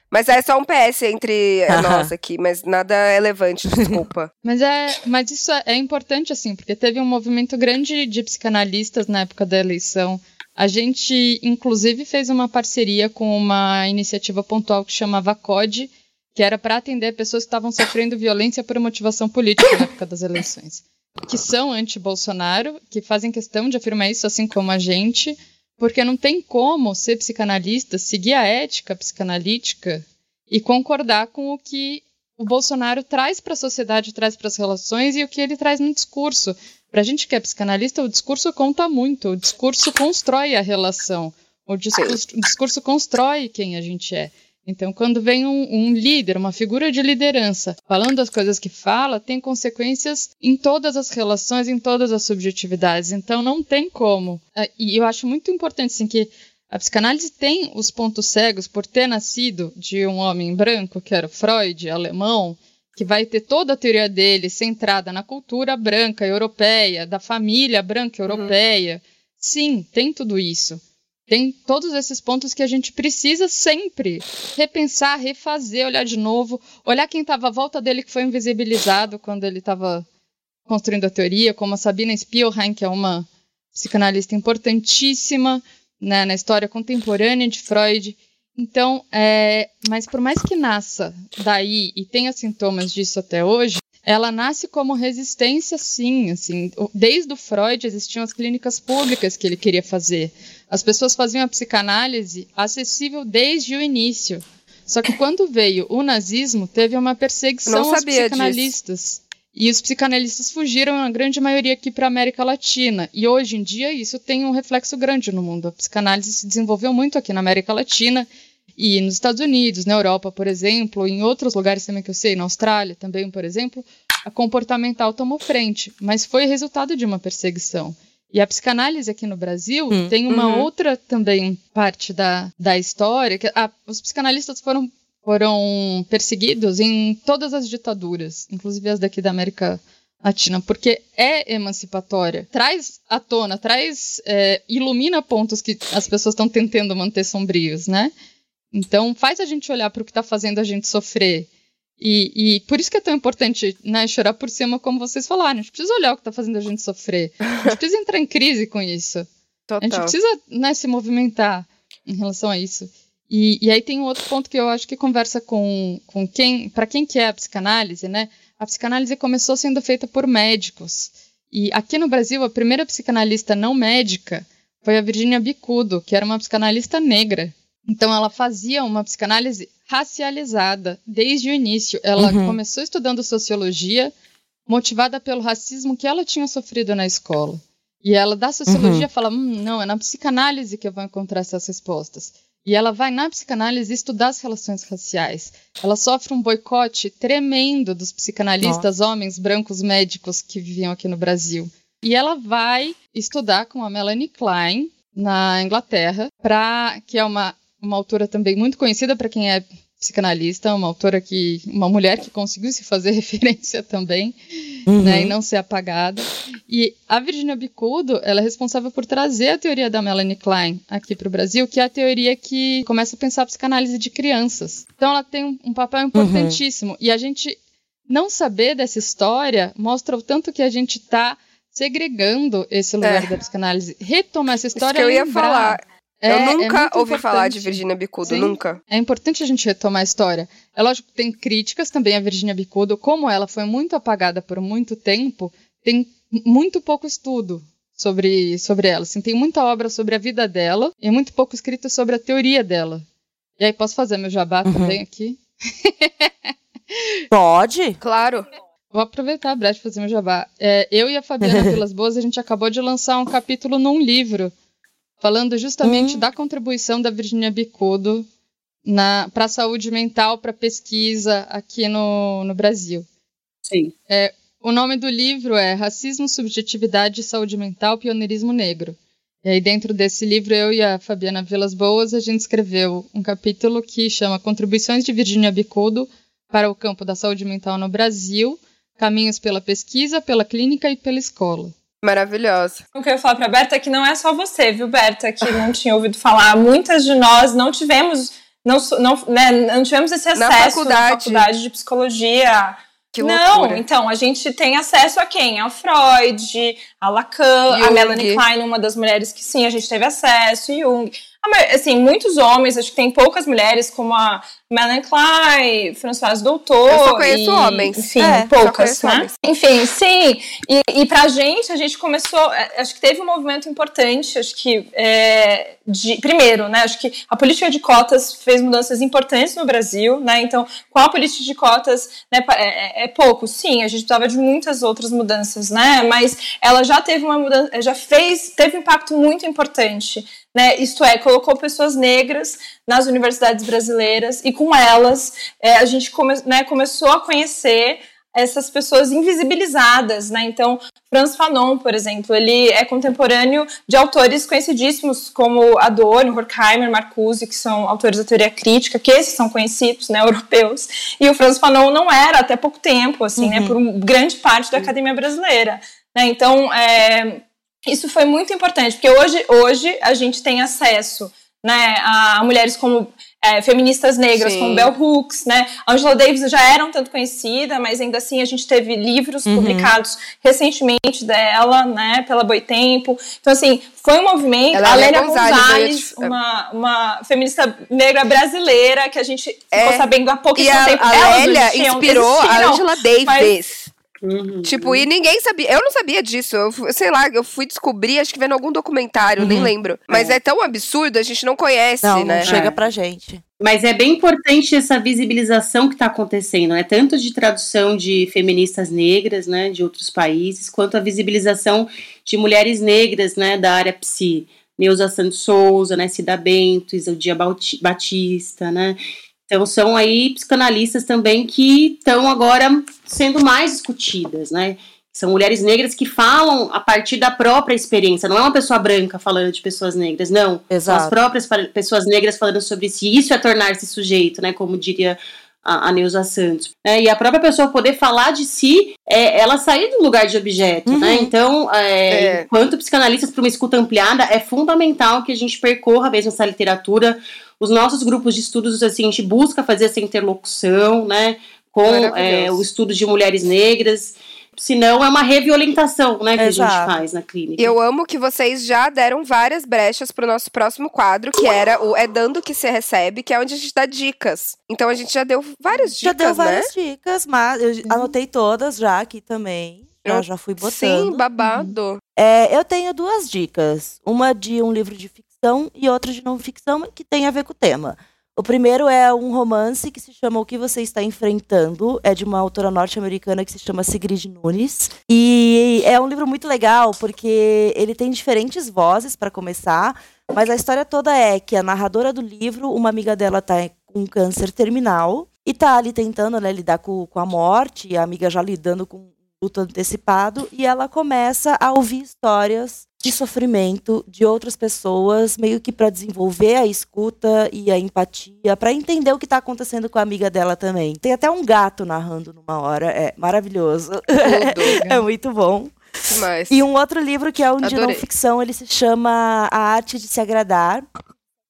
Mas é só um PS entre nós aqui, mas nada relevante, desculpa. mas é, mas isso é, é importante assim, porque teve um movimento grande de psicanalistas na época da eleição. A gente, inclusive, fez uma parceria com uma iniciativa pontual que chamava CODE, que era para atender pessoas que estavam sofrendo violência por motivação política na época das eleições. Que são anti-Bolsonaro, que fazem questão de afirmar isso assim como a gente, porque não tem como ser psicanalista, seguir a ética psicanalítica e concordar com o que o Bolsonaro traz para a sociedade, traz para as relações e o que ele traz no discurso. Para a gente que é psicanalista, o discurso conta muito, o discurso constrói a relação, o discurso, o discurso constrói quem a gente é. Então, quando vem um, um, líder, uma figura de liderança, falando as coisas que fala, tem consequências em todas as relações, em todas as subjetividades. Então, não tem como. Ah, e eu acho muito importante, assim, que a psicanálise tem os pontos cegos por ter nascido de um homem branco, que era Freud, alemão, que vai ter toda a teoria dele centrada na cultura branca europeia, da família branca uhum. europeia. Uhum. Sim, tem tudo isso. Tem todos esses pontos que a gente precisa sempre repensar, refazer, olhar de novo, olhar quem estava à volta dele que foi invisibilizado quando ele estava construindo a teoria, como a Sabina Spielheim, que é uma psicanalista importantíssima né, na história contemporânea de Freud. Então, é, mas por mais que nasça daí e tenha sintomas disso até hoje, ela nasce como resistência, sim. Assim, desde o Freud existiam as clínicas públicas que ele queria fazer. As pessoas faziam a psicanálise acessível desde o início. Só que quando veio o nazismo, teve uma perseguição aos psicanalistas. Disso. E os psicanalistas fugiram, a grande maioria, aqui para a América Latina. E hoje em dia isso tem um reflexo grande no mundo. A psicanálise se desenvolveu muito aqui na América Latina e nos Estados Unidos, na Europa, por exemplo, em outros lugares também que eu sei, na Austrália também, por exemplo, a comportamental tomou frente, mas foi resultado de uma perseguição. E a psicanálise aqui no Brasil hum, tem uma uhum. outra também parte da, da história, que a, os psicanalistas foram, foram perseguidos em todas as ditaduras, inclusive as daqui da América Latina, porque é emancipatória, traz à tona, traz, é, ilumina pontos que as pessoas estão tentando manter sombrios, né? Então, faz a gente olhar para o que está fazendo a gente sofrer E, e, por isso que é tão importante né, chorar por cima, como vocês falaram. A gente precisa olhar o que está fazendo a gente sofrer. A gente precisa entrar em crise com isso. Total. A gente precisa né, se movimentar em relação a isso. E, e, aí tem um outro ponto que eu acho que conversa com, com quem, para quem que é a psicanálise, né? A psicanálise começou sendo feita por médicos. E aqui no Brasil, a primeira psicanalista não médica foi a Virginia Bicudo, que era uma psicanalista negra. Então ela fazia uma psicanálise racializada desde o início. Ela uhum. começou estudando sociologia, motivada pelo racismo que ela tinha sofrido na escola. E ela da sociologia uhum. fala: hum, não, é na psicanálise que eu vou encontrar essas respostas. E ela vai na psicanálise estudar as relações raciais. Ela sofre um boicote tremendo dos psicanalistas Nossa. homens brancos médicos que viviam aqui no Brasil. E ela vai estudar com a Melanie Klein na Inglaterra, pra, que é uma uma autora também muito conhecida para quem é psicanalista, uma autora que, uma mulher que conseguiu se fazer referência também, uhum. né, e não ser apagada. E a Virginia Bicudo, ela é responsável por trazer a teoria da Melanie Klein aqui para o Brasil, que é a teoria que começa a pensar a psicanálise de crianças. Então ela tem um, um papel importantíssimo. Uhum. E a gente não saber dessa história mostra o tanto que a gente está segregando esse lugar é. da psicanálise. Retomar essa história. Isso que eu ia falar é, eu nunca é ouvi importante. falar de Virginia Bicudo, Sim. nunca. É importante a gente retomar a história. É lógico que tem críticas também a Virginia Bicudo, como ela foi muito apagada por muito tempo, tem muito pouco estudo sobre, sobre ela. Assim, tem muita obra sobre a vida dela e muito pouco escrito sobre a teoria dela. E aí, posso fazer meu jabá uhum. também aqui? Pode? Claro. Vou aproveitar a brecha para fazer meu jabá. É, eu e a Fabiana Vilas Boas, a gente acabou de lançar um capítulo num livro falando justamente uhum. da contribuição da Virginia Bicudo para a saúde mental, para pesquisa aqui no, no Brasil. Sim. É, o nome do livro é Racismo, Subjetividade e Saúde Mental, Pioneirismo Negro. E aí, dentro desse livro, eu e a Fabiana Vilas Boas, a gente escreveu um capítulo que chama Contribuições de Virginia Bicudo para o campo da saúde mental no Brasil, caminhos pela pesquisa, pela clínica e pela escola. Maravilhosa. O que eu ia falar pra Berta é que não é só você, viu, Berta, que não tinha ouvido falar. Muitas de nós não tivemos, não, não, né, não tivemos esse acesso na faculdade, na faculdade de psicologia. Que não, então, a gente tem acesso a quem? Ao Freud, a Lacan, Jung. a Melanie Klein, uma das mulheres que sim, a gente teve acesso, Jung. Assim, muitos homens, acho que tem poucas mulheres, como a Melanie Klein, Françoise Doutor. Eu só conheço e, homens. Sim, é, poucas, né? Homens. Enfim, sim. E, e pra gente, a gente começou. É, acho que teve um movimento importante, acho que. É, de, primeiro, né? Acho que a política de cotas fez mudanças importantes no Brasil, né? Então, com a política de cotas, né, é, é, é pouco, sim, a gente precisava de muitas outras mudanças, né? Mas ela já teve uma mudança, já fez, teve um impacto muito importante né, isto é, colocou pessoas negras nas universidades brasileiras e com elas é, a gente come, né, começou a conhecer essas pessoas invisibilizadas, né? Então, Franz Fanon, por exemplo, ele é contemporâneo de autores conhecidíssimos como Adorno, Horkheimer, Marcuse, que são autores da teoria crítica, que esses são conhecidos, né, europeus. E o Franz Fanon não era até pouco tempo, assim, né, uhum. né, por grande parte da academia brasileira. Né? Então, é, isso foi muito importante, porque hoje, hoje a gente tem acesso né, a mulheres como é, feministas negras, Sim. como Bell Hooks, né? Angela Davis já era um tanto conhecida, mas ainda assim a gente teve livros uhum. publicados recentemente dela, né, pela Boitempo. Então, assim, foi um movimento. Ela a Lélia Gonzalez, uma, uma feminista negra brasileira, que a gente é. ficou sabendo há pouco tempo. A Lélia inspirou a Angela Davis. Mas, Uhum. Tipo, e ninguém sabia. Eu não sabia disso. Eu, sei lá, eu fui descobrir, acho que vendo algum documentário, uhum. nem lembro. Mas é. é. tão absurdo, a gente não conhece, não, né? Não chega é. pra gente. Mas é bem importante essa visibilização que está acontecendo, né? Tanto de tradução de feministas negras, né, de outros países, quanto a visibilização de mulheres negras, né, da área psi. Neuza Santos Souza, né, Cida Bento, Isaldia Batista, né? Então são aí psicanalistas também que estão agora sendo mais discutidas, né? São mulheres negras que falam a partir da própria experiência, não é uma pessoa branca falando de pessoas negras, não. Exato. São as próprias pessoas negras falando sobre si. Isso é tornar-se sujeito, né? Como diria a, a Neuza Santos. É, e a própria pessoa poder falar de si, é, ela sair do lugar de objeto, né? uhum. né? Então, é, é. enquanto psicanalistas para uma escuta ampliada, é fundamental que a gente percorra mesmo essa literatura os nossos grupos de estudos, assim, a gente busca fazer essa interlocução, né? com é, o estudo de mulheres negras. Senão é uma reviolentação, né, que Exato. a gente faz na clínica. Eu amo que vocês já deram várias brechas pro nosso próximo quadro, que era o É Dando Que Se Recebe, que é onde a gente dá dicas. Então a gente já deu várias dicas, Já deu né? várias dicas, mas eu anotei todas já aqui também. Eu já fui botando. Sim, babado. É, eu tenho duas dicas. Uma de um livro de ficção e outra de não ficção, que tem a ver com o tema. O primeiro é um romance que se chama O que você está enfrentando, é de uma autora norte-americana que se chama Sigrid Nunes. E é um livro muito legal porque ele tem diferentes vozes para começar, mas a história toda é que a narradora do livro, uma amiga dela está com câncer terminal e tá ali tentando né, lidar com, com a morte, a amiga já lidando com luto antecipado e ela começa a ouvir histórias de sofrimento de outras pessoas, meio que para desenvolver a escuta e a empatia, para entender o que está acontecendo com a amiga dela também. Tem até um gato narrando numa hora, é maravilhoso. é muito bom. Mas... E um outro livro que é um Adorei. de não ficção, ele se chama A Arte de Se Agradar,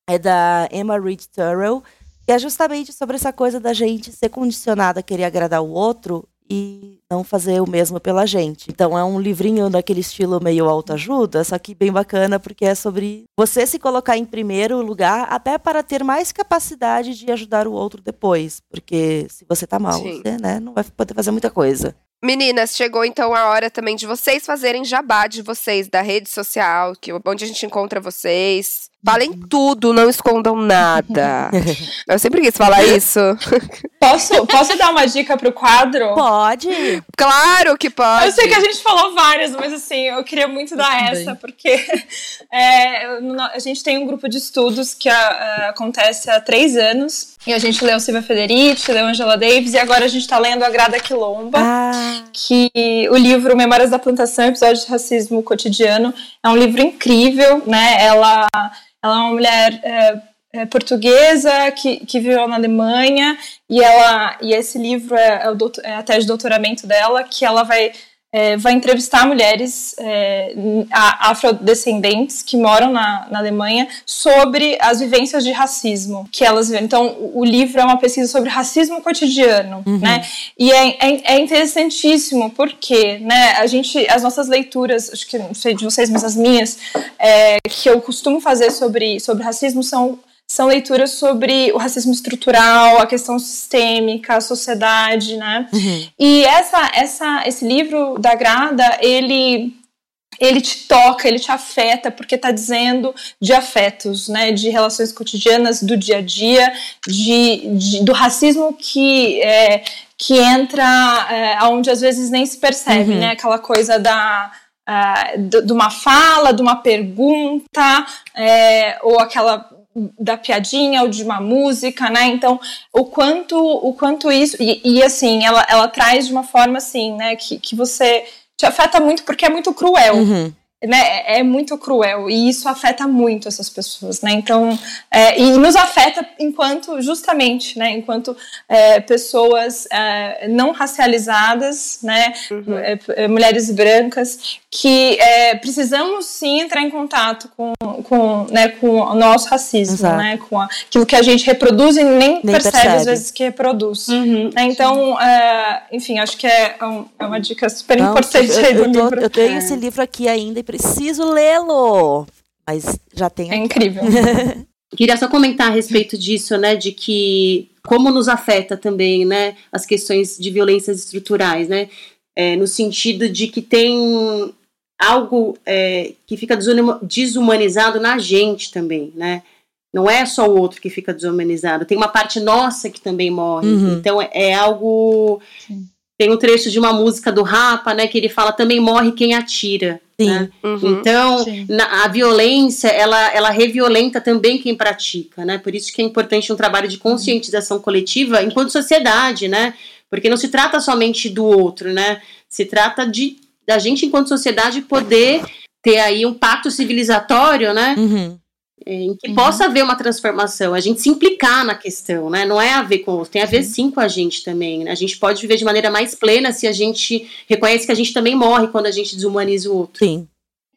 é da Emma Reed Turrell, que é justamente sobre essa coisa da gente ser condicionada a querer agradar o outro e não fazer o mesmo pela gente. Então é um livrinho daquele estilo meio autoajuda, só que bem bacana porque é sobre você se colocar em primeiro lugar até para ter mais capacidade de ajudar o outro depois, porque se você tá mal, Sim. você né, não vai poder fazer muita coisa. Meninas, chegou então a hora também de vocês fazerem jabá de vocês, da rede social, que, onde a gente encontra vocês. Falem tudo, não escondam nada. Eu sempre quis falar isso. Posso, posso dar uma dica pro quadro? Pode. Claro que pode. Eu sei que a gente falou várias, mas assim, eu queria muito dar essa, porque é, a gente tem um grupo de estudos que a, a, acontece há três anos. E a gente leu Silvia Federici, leu Angela Davis, e agora a gente está lendo A Grada Quilomba, ah. que o livro Memórias da Plantação, Episódio de Racismo Cotidiano, é um livro incrível, né? Ela ela é uma mulher é, é, portuguesa que, que viveu na Alemanha e ela e esse livro é, é, o é a tese de doutoramento dela que ela vai é, vai entrevistar mulheres é, afrodescendentes que moram na, na, Alemanha sobre as vivências de racismo que elas vivem. Então, o, livro é uma pesquisa sobre racismo cotidiano, uhum. né? E é, é, é, interessantíssimo porque, né, a gente, as nossas leituras, acho que não sei de vocês, mas as minhas, é, que eu costumo fazer sobre, sobre racismo são são leituras sobre o racismo estrutural, a questão sistêmica, a sociedade, né? Uhum. E essa, essa, esse livro da Grada, ele ele te toca, ele te afeta, porque está dizendo de afetos, né, de relações cotidianas, do dia a dia, de, de do racismo que, é, que entra é, onde às vezes nem se percebe, uhum. né, aquela coisa da, uh, de uma fala, de uma pergunta, é, ou aquela da piadinha ou de uma música, né? Então, o quanto, o quanto isso e, e, assim, ela, ela traz de uma forma assim, né, que, que você te afeta muito porque é muito cruel. Uhum né, é, é muito cruel e isso afeta muito essas pessoas, né? Então, é, e nos afeta enquanto, justamente, né, enquanto é, pessoas é, não racializadas, né, uhum. É, é, mulheres brancas, que precisamos sim entrar em contato com, com, né, com o nosso racismo, Exato. né, com aquilo que a gente reproduz e nem, nem percebe, percebe, às vezes que reproduz. Uhum. Né? Então, enfim, acho que é, um, uma dica super não, importante eu, aí do eu, livro. Eu tenho esse livro aqui ainda preciso lê-lo. Mas já tem. É incrível. Queria só comentar a respeito disso, né, de que como nos afeta também, né, as questões de violências estruturais, né, é, no sentido de que tem algo é, que fica desumanizado na gente também, né, não é só o outro que fica desumanizado, tem uma parte nossa que também morre, uhum. então é, é algo... Sim. Tem um trecho de uma música do Rapa, né, que ele fala também morre quem atira. Sim. Né? Uhum, então, na, a violência, ela, ela reviolenta também quem pratica, né? Por isso que é importante um trabalho de conscientização coletiva enquanto sociedade, né? Porque não se trata somente do outro, né? Se trata de da gente enquanto sociedade poder ter aí um pacto civilizatório, né? Uhum em que uhum. possa haver uma transformação, a gente se implicar na questão, né? Não é a ver com o outro, tem a ver sim com a gente também. Né? A gente pode viver de maneira mais plena se a gente reconhece que a gente também morre quando a gente desumaniza o outro. Sim.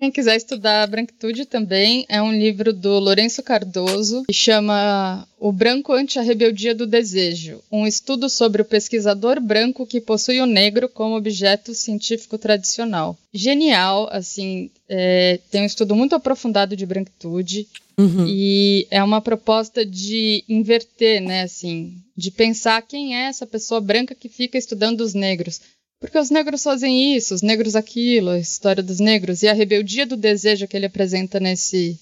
Quem quiser estudar branquitude também, é um livro do Lourenço Cardoso, que chama O Branco ante a Rebeldia do Desejo, um estudo sobre o pesquisador branco que possui o negro como objeto científico tradicional. Genial, assim, é, tem um estudo muito aprofundado de branquitude, Uhum. e é uma proposta de inverter, né, assim, de pensar quem é essa pessoa branca que fica estudando os negros. Porque os negros fazem isso, os negros aquilo, a história dos negros. E a rebeldia do desejo que ele apresenta nesse,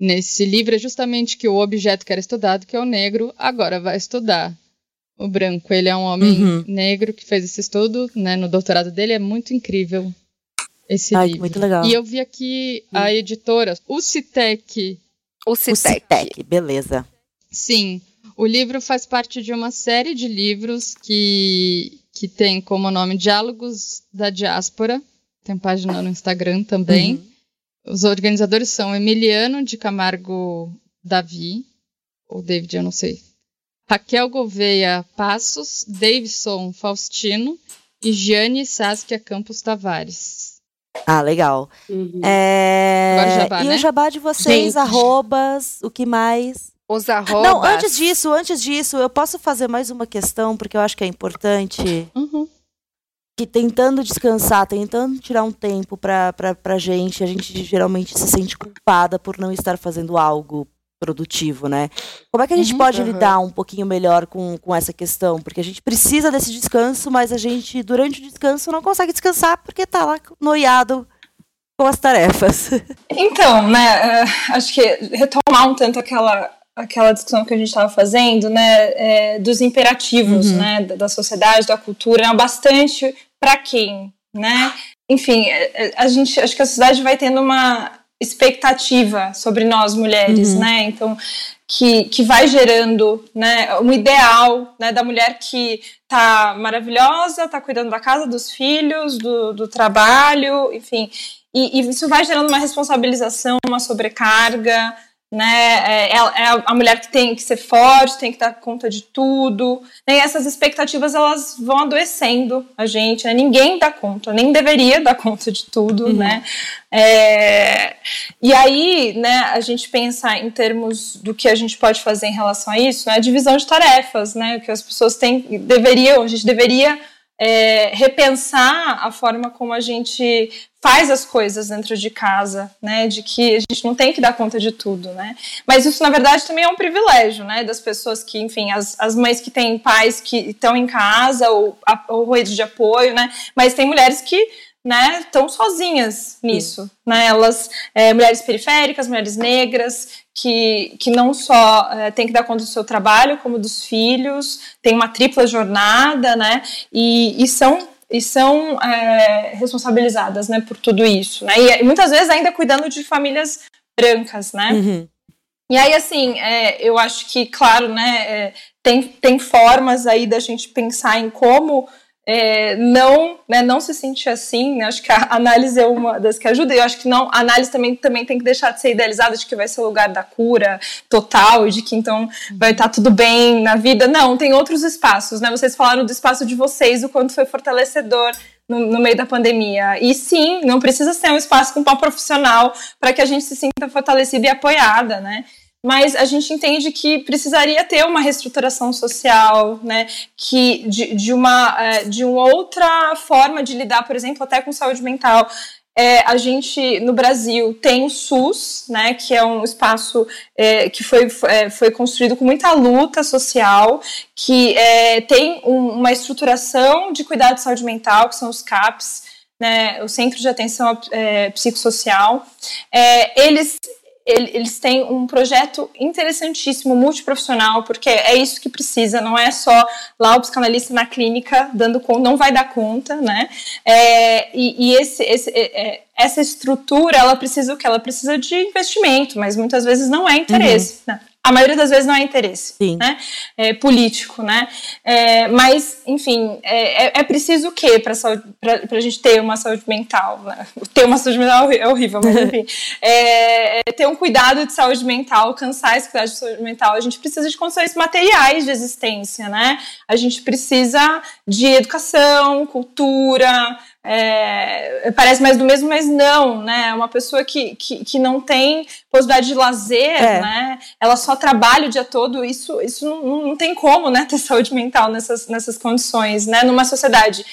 nesse livro é justamente que o objeto que era estudado, que é o negro, agora vai estudar o branco. Ele é um homem Uhum. negro que fez esse estudo, né, no doutorado dele. É muito incrível esse Ai, livro. muito legal. E eu vi aqui a editora, o Citec, O O Citec. Citec, beleza. Sim, o livro faz parte de uma série de livros que, que tem como nome Diálogos da Diáspora. Tem página no Instagram também. Uhum. Os organizadores são Emiliano de Camargo Davi, ou David, eu não sei. Raquel Gouveia Passos, Davidson Faustino e Giane Saskia Campos Tavares. Ah, legal. Uhum. É, Agora o jabá, e né? o jabá de vocês, Gente. arrobas, o que mais? Os arrobas. Não, antes disso, antes disso, eu posso fazer mais uma questão, porque eu acho que é importante. Uhum. Que tentando descansar, tentando tirar um tempo pra, pra, pra gente, a gente geralmente se sente culpada por não estar fazendo algo produtivo, né? Como é que a gente Uhum. pode Aham. lidar um pouquinho melhor com, com essa questão? Porque a gente precisa desse descanso, mas a gente, durante o descanso, não consegue descansar porque tá lá noiado com as tarefas. Então, né, eh, acho que retomar um tanto aquela, aquela discussão que a gente estava fazendo, né, eh, dos imperativos, Uhum. né, da, da sociedade, da cultura, é bastante para quem, né? Enfim, eh, eh, a gente, acho que a sociedade vai tendo uma expectativa sobre nós mulheres, Uhum. né? Então, que, que vai gerando, né, um ideal, né, da mulher que tá maravilhosa, tá cuidando da casa, dos filhos, do, do trabalho, enfim, e, e isso vai gerando uma responsabilização, uma sobrecarga, né? É, é a- a mulher que tem que ser forte, tem que dar conta de tudo. né, E essas expectativas elas vão adoecendo a gente. Né? Ninguém dá conta, nem deveria dar conta de tudo, né? É, e aí, né? A gente pensa em termos do que a gente pode fazer em relação a isso, né? A divisão de tarefas, né? Que as pessoas têm, deveriam, a gente deveria é, repensar a forma como a gente faz as coisas dentro de casa, né? De que a gente não tem que dar conta de tudo, né? Mas isso, na verdade, também é um privilégio, né? Das pessoas que, enfim, as, as mães que têm pais que estão em casa ou, a, ou rede de apoio, né? Mas tem mulheres que né, estão sozinhas nisso, né? Elas, é, mulheres periféricas, mulheres negras, que, que não só é, tem que dar conta do seu trabalho, como dos filhos, tem uma tripla jornada, né? E, e são e são é, responsabilizadas, né, por tudo isso, né? E, e muitas vezes ainda cuidando de famílias brancas, né? Uhum. E aí, assim, é, eu acho que, claro, né, é, tem, tem formas aí da gente pensar em como é, não, né, não se sentir assim, né? Acho que a análise é uma das que ajuda, e eu acho que não, a análise também, também tem que deixar de ser idealizada de que vai ser o lugar da cura total e de que então vai estar tudo bem na vida. Não, tem outros espaços, né? Vocês falaram do espaço de vocês, o quanto foi fortalecedor no, no, meio da pandemia. E sim, não precisa ser um espaço com uma profissional para que a gente se sinta fortalecida e apoiada, né? Mas a gente entende que precisaria ter uma reestruturação social, né? Que de, de uma de uma outra forma de lidar, por exemplo, até com saúde mental. É, a gente no Brasil tem o SUS, né, que é um espaço é, que foi, é, foi construído com muita luta social, que é, tem um, uma estruturação de cuidado de saúde mental, que são os CAPs, né, o Centro de Atenção é, Psicossocial. É, eles eles têm um projeto interessantíssimo, multiprofissional, porque é isso que precisa, não é só lá o psicanalista na clínica dando conta, não vai dar conta, né? É, e, e esse, esse, é, essa estrutura, ela precisa o que? Ela precisa de investimento, mas muitas vezes não é interesse, uhum. né? A maioria das vezes não é interesse né? É, político, né? É, mas, enfim, é, é preciso o quê para a gente ter uma saúde mental? Né? Ter uma saúde mental é horrível, mas enfim. é, ter um cuidado de saúde mental, alcançar esse cuidado de saúde mental, a gente precisa de condições materiais de existência, né? A gente precisa de educação, cultura, é, parece mais do mesmo, mas não, né? É uma pessoa que, que, que não tem possibilidade de lazer, é. né? Ela só trabalha o dia todo, isso, isso não, não tem como, né, ter saúde mental nessas, nessas condições, né? Numa sociedade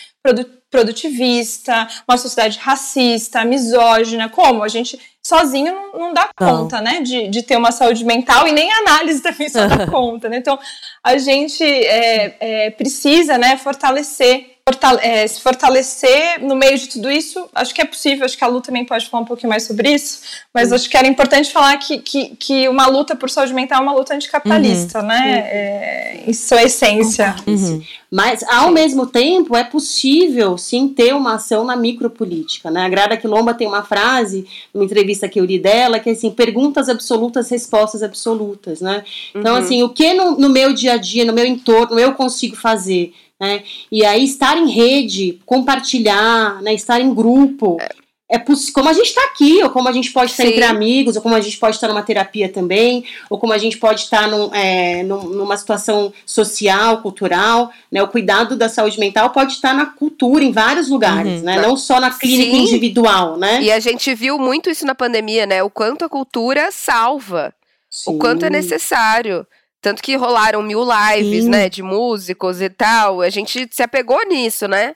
produtivista, uma sociedade racista, misógina, como? A gente sozinho não, não dá conta, não. né, de, de ter uma saúde mental e nem análise também só dá conta, né? Então, a gente é, é, precisa, né, fortalecer é, se fortalecer no meio de tudo isso, acho que é possível, acho que a Lu também pode falar um pouquinho mais sobre isso, mas uhum. acho que era importante falar que, que, que, uma luta por saúde mental é uma luta anticapitalista, uhum. né? É, em sua essência. Uhum. Mas, ao mesmo tempo, é possível, sim, ter uma ação na micropolítica, né? A Grada Quilomba tem uma frase, uma entrevista que eu li dela, que é assim, perguntas absolutas, respostas absolutas, né? Então, uhum. assim, o que no, no meu dia a dia, no meu entorno, eu consigo fazer né? E aí estar em rede, compartilhar, né? estar em grupo. É como a gente está aqui, ou como a gente pode estar Sim. entre amigos, ou como a gente pode estar numa terapia também, ou como a gente pode estar num, é, numa situação social, cultural, né? O cuidado da saúde mental pode estar na cultura em vários lugares, uhum. né? Não só na clínica Sim. individual, né? E a gente viu muito isso na pandemia, né? O quanto a cultura salva, Sim. o quanto é necessário. Tanto que rolaram mil lives, Sim. né, de músicos e tal. A gente se apegou nisso, né?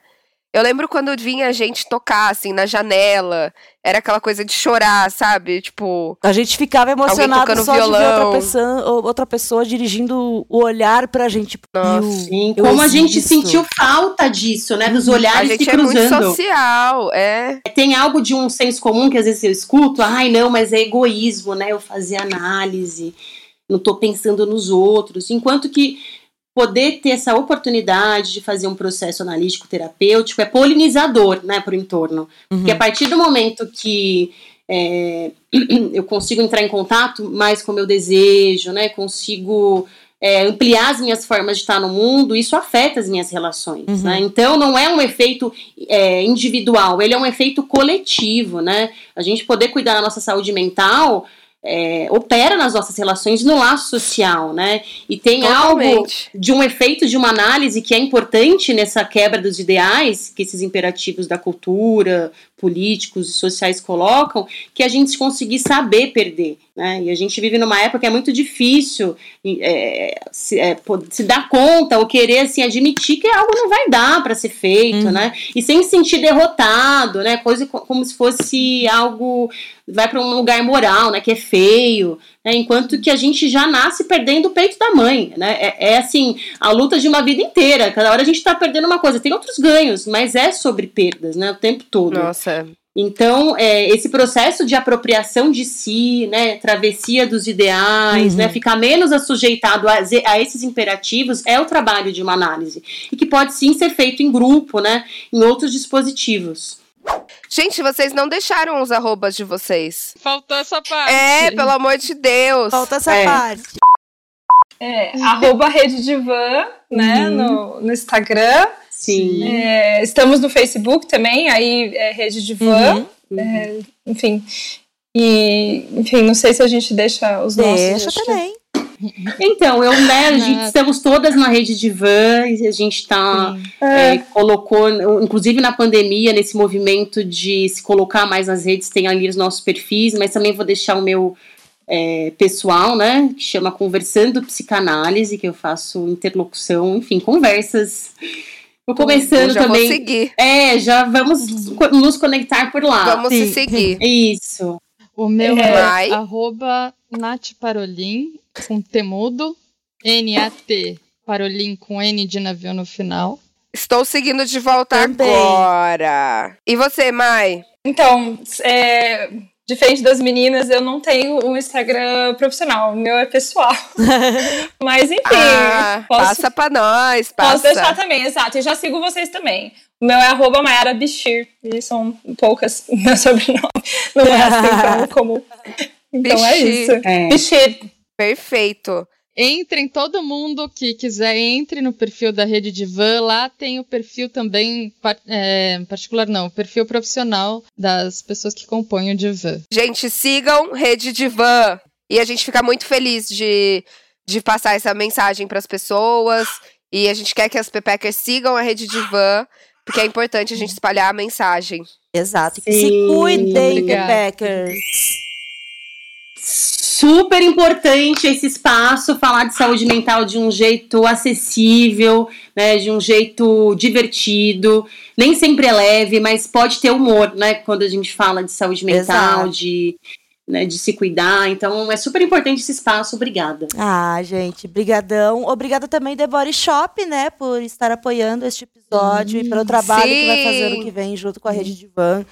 Eu lembro quando vinha gente tocar, assim, na janela. Era aquela coisa de chorar, sabe? Tipo. A gente ficava emocionado só violão. de ver outra pessoa, outra pessoa dirigindo o olhar pra gente. Tipo, Nossa, sim, como a gente sentiu falta disso, né? Dos olhares a gente se cruzando. É muito social, é. Tem algo de um senso comum que às vezes eu escuto. Ai, não, mas é egoísmo, né? Eu fazer análise não estou pensando nos outros. Enquanto que poder ter essa oportunidade de fazer um processo analítico terapêutico é polinizador né, para o entorno. Uhum. Porque a partir do momento que é, eu consigo entrar em contato mais com o meu desejo, né, consigo é, ampliar as minhas formas de estar no mundo, isso afeta as minhas relações. Uhum. Né? Então, não é um efeito é, individual, ele é um efeito coletivo. Né? A gente poder cuidar da nossa saúde mental é, opera nas nossas relações no laço social, né? E tem Totalmente. algo de um efeito de uma análise que é importante nessa quebra dos ideais que esses imperativos da cultura, políticos e sociais colocam, que a gente conseguir saber perder. Né? E a gente vive numa época que é muito difícil é, se, é, se, dar conta ou querer assim, admitir que algo não vai dar para ser feito, uhum. né? E sem se sentir derrotado, né? Coisa como se fosse algo vai para um lugar moral, né? Que é feio. Né? Enquanto que a gente já nasce perdendo o peito da mãe, né? É, é assim a luta de uma vida inteira. Cada hora a gente está perdendo uma coisa. Tem outros ganhos, mas é sobre perdas, né? O tempo todo. Nossa. Então, é, esse processo de apropriação de si, né, travessia dos ideais, né, uhum. né, ficar menos assujeitado a, a, esses imperativos é o trabalho de uma análise. E que pode sim ser feito em grupo, né, em outros dispositivos. Gente, vocês não deixaram os arrobas de vocês. Faltou essa parte. É, pelo amor de Deus. Faltou essa é. parte. É, arroba Rede Divan, né, uhum. no, no Instagram. Sim. É, estamos no Facebook também, aí é Rede Divan. Uhum. É, enfim. E, enfim, não sei se a gente deixa os nossos. Deixa também. Então, eu, né, a gente, estamos todas na rede de van, a gente está, é, colocou, inclusive na pandemia, nesse movimento de se colocar mais nas redes, tem ali os nossos perfis, mas também vou deixar o meu é, pessoal, né, que chama Conversando Psicanálise, que eu faço interlocução, enfim, conversas Vou começando já também. Vou seguir. É, já vamos nos conectar por lá. Vamos Sim. se seguir. Isso. O meu é, é arroba Nath Parolin, com temudo, N-A-T, Parolin com N de navio no final. Estou seguindo de volta Também. agora. E você, Mai? Então, é, diferente das meninas, eu não tenho um Instagram profissional, o meu é pessoal. Mas enfim. Ah, posso, passa pra nós, passa. Posso deixar também, exato. E já sigo vocês também. O meu é arroba Mayara Bichir. E são poucas meu sobrenome. Não é assim tão comum. Então é Bichir. é isso. É. Bichir. Perfeito. Entrem, todo mundo que quiser, entre no perfil da Rede Divan. Lá tem o perfil também, é, particular não, o perfil profissional das pessoas que compõem o Divan. Gente, sigam Rede Divan. E a gente fica muito feliz de, de passar essa mensagem para as pessoas. E a gente quer que as Pepeckers sigam a Rede Divan Porque é importante a gente espalhar a mensagem. Exato. Sim, Se cuidem. Packers. Super importante esse espaço, falar de saúde mental de um jeito acessível, né, de um jeito divertido. Nem sempre é leve, mas pode ter humor, né, quando a gente fala de saúde mental, Exato. de, né, de se cuidar. Então, é super importante esse espaço. Obrigada. Ah, gente, brigadão. Obrigada também The Body Shop, né, por estar apoiando este episódio e pelo trabalho que vai fazer sim. ano que vem junto com a Rede Divan.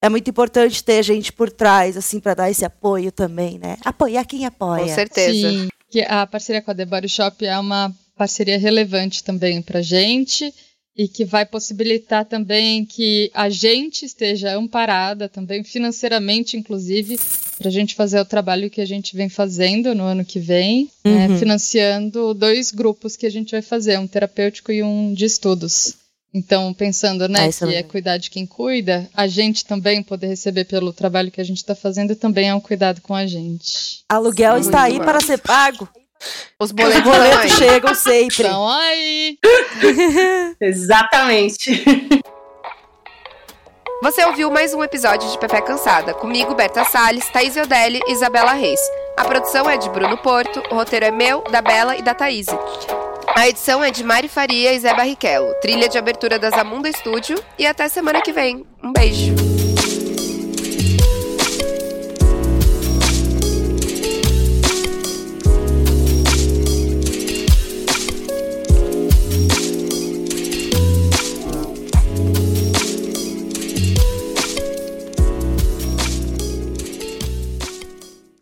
É muito importante ter gente por trás, assim, para dar esse apoio também, né? Apoiar quem apoia. Com certeza. Sim, que a parceria com a The Body Shop é uma parceria relevante também pra gente e que vai possibilitar também que a gente esteja amparada também financeiramente, inclusive, para a gente fazer o trabalho que a gente vem fazendo no ano que vem, né, Uhum. financiando dois grupos que a gente vai fazer, um terapêutico e um de estudos. Então, pensando, né, Ah, é que é legal. cuidar de quem cuida, a gente também poder receber pelo trabalho que a gente está fazendo também é um cuidado com a gente. Aluguel Muito está aí bom. para ser pago. Os Os boletos, boletos também. chegam sempre. Então, aí! Exatamente. Você ouviu mais um episódio de Pepe Cansada, comigo, Berta Salles, Thaís Odelli e Isabela Reis. A produção é de Bruno Porto, o roteiro é meu, da Bela e da Thaís. A edição é de Mari Faria e Zé Barrichello, trilha de abertura da Zamunda Estúdio e até semana que vem. Um beijo!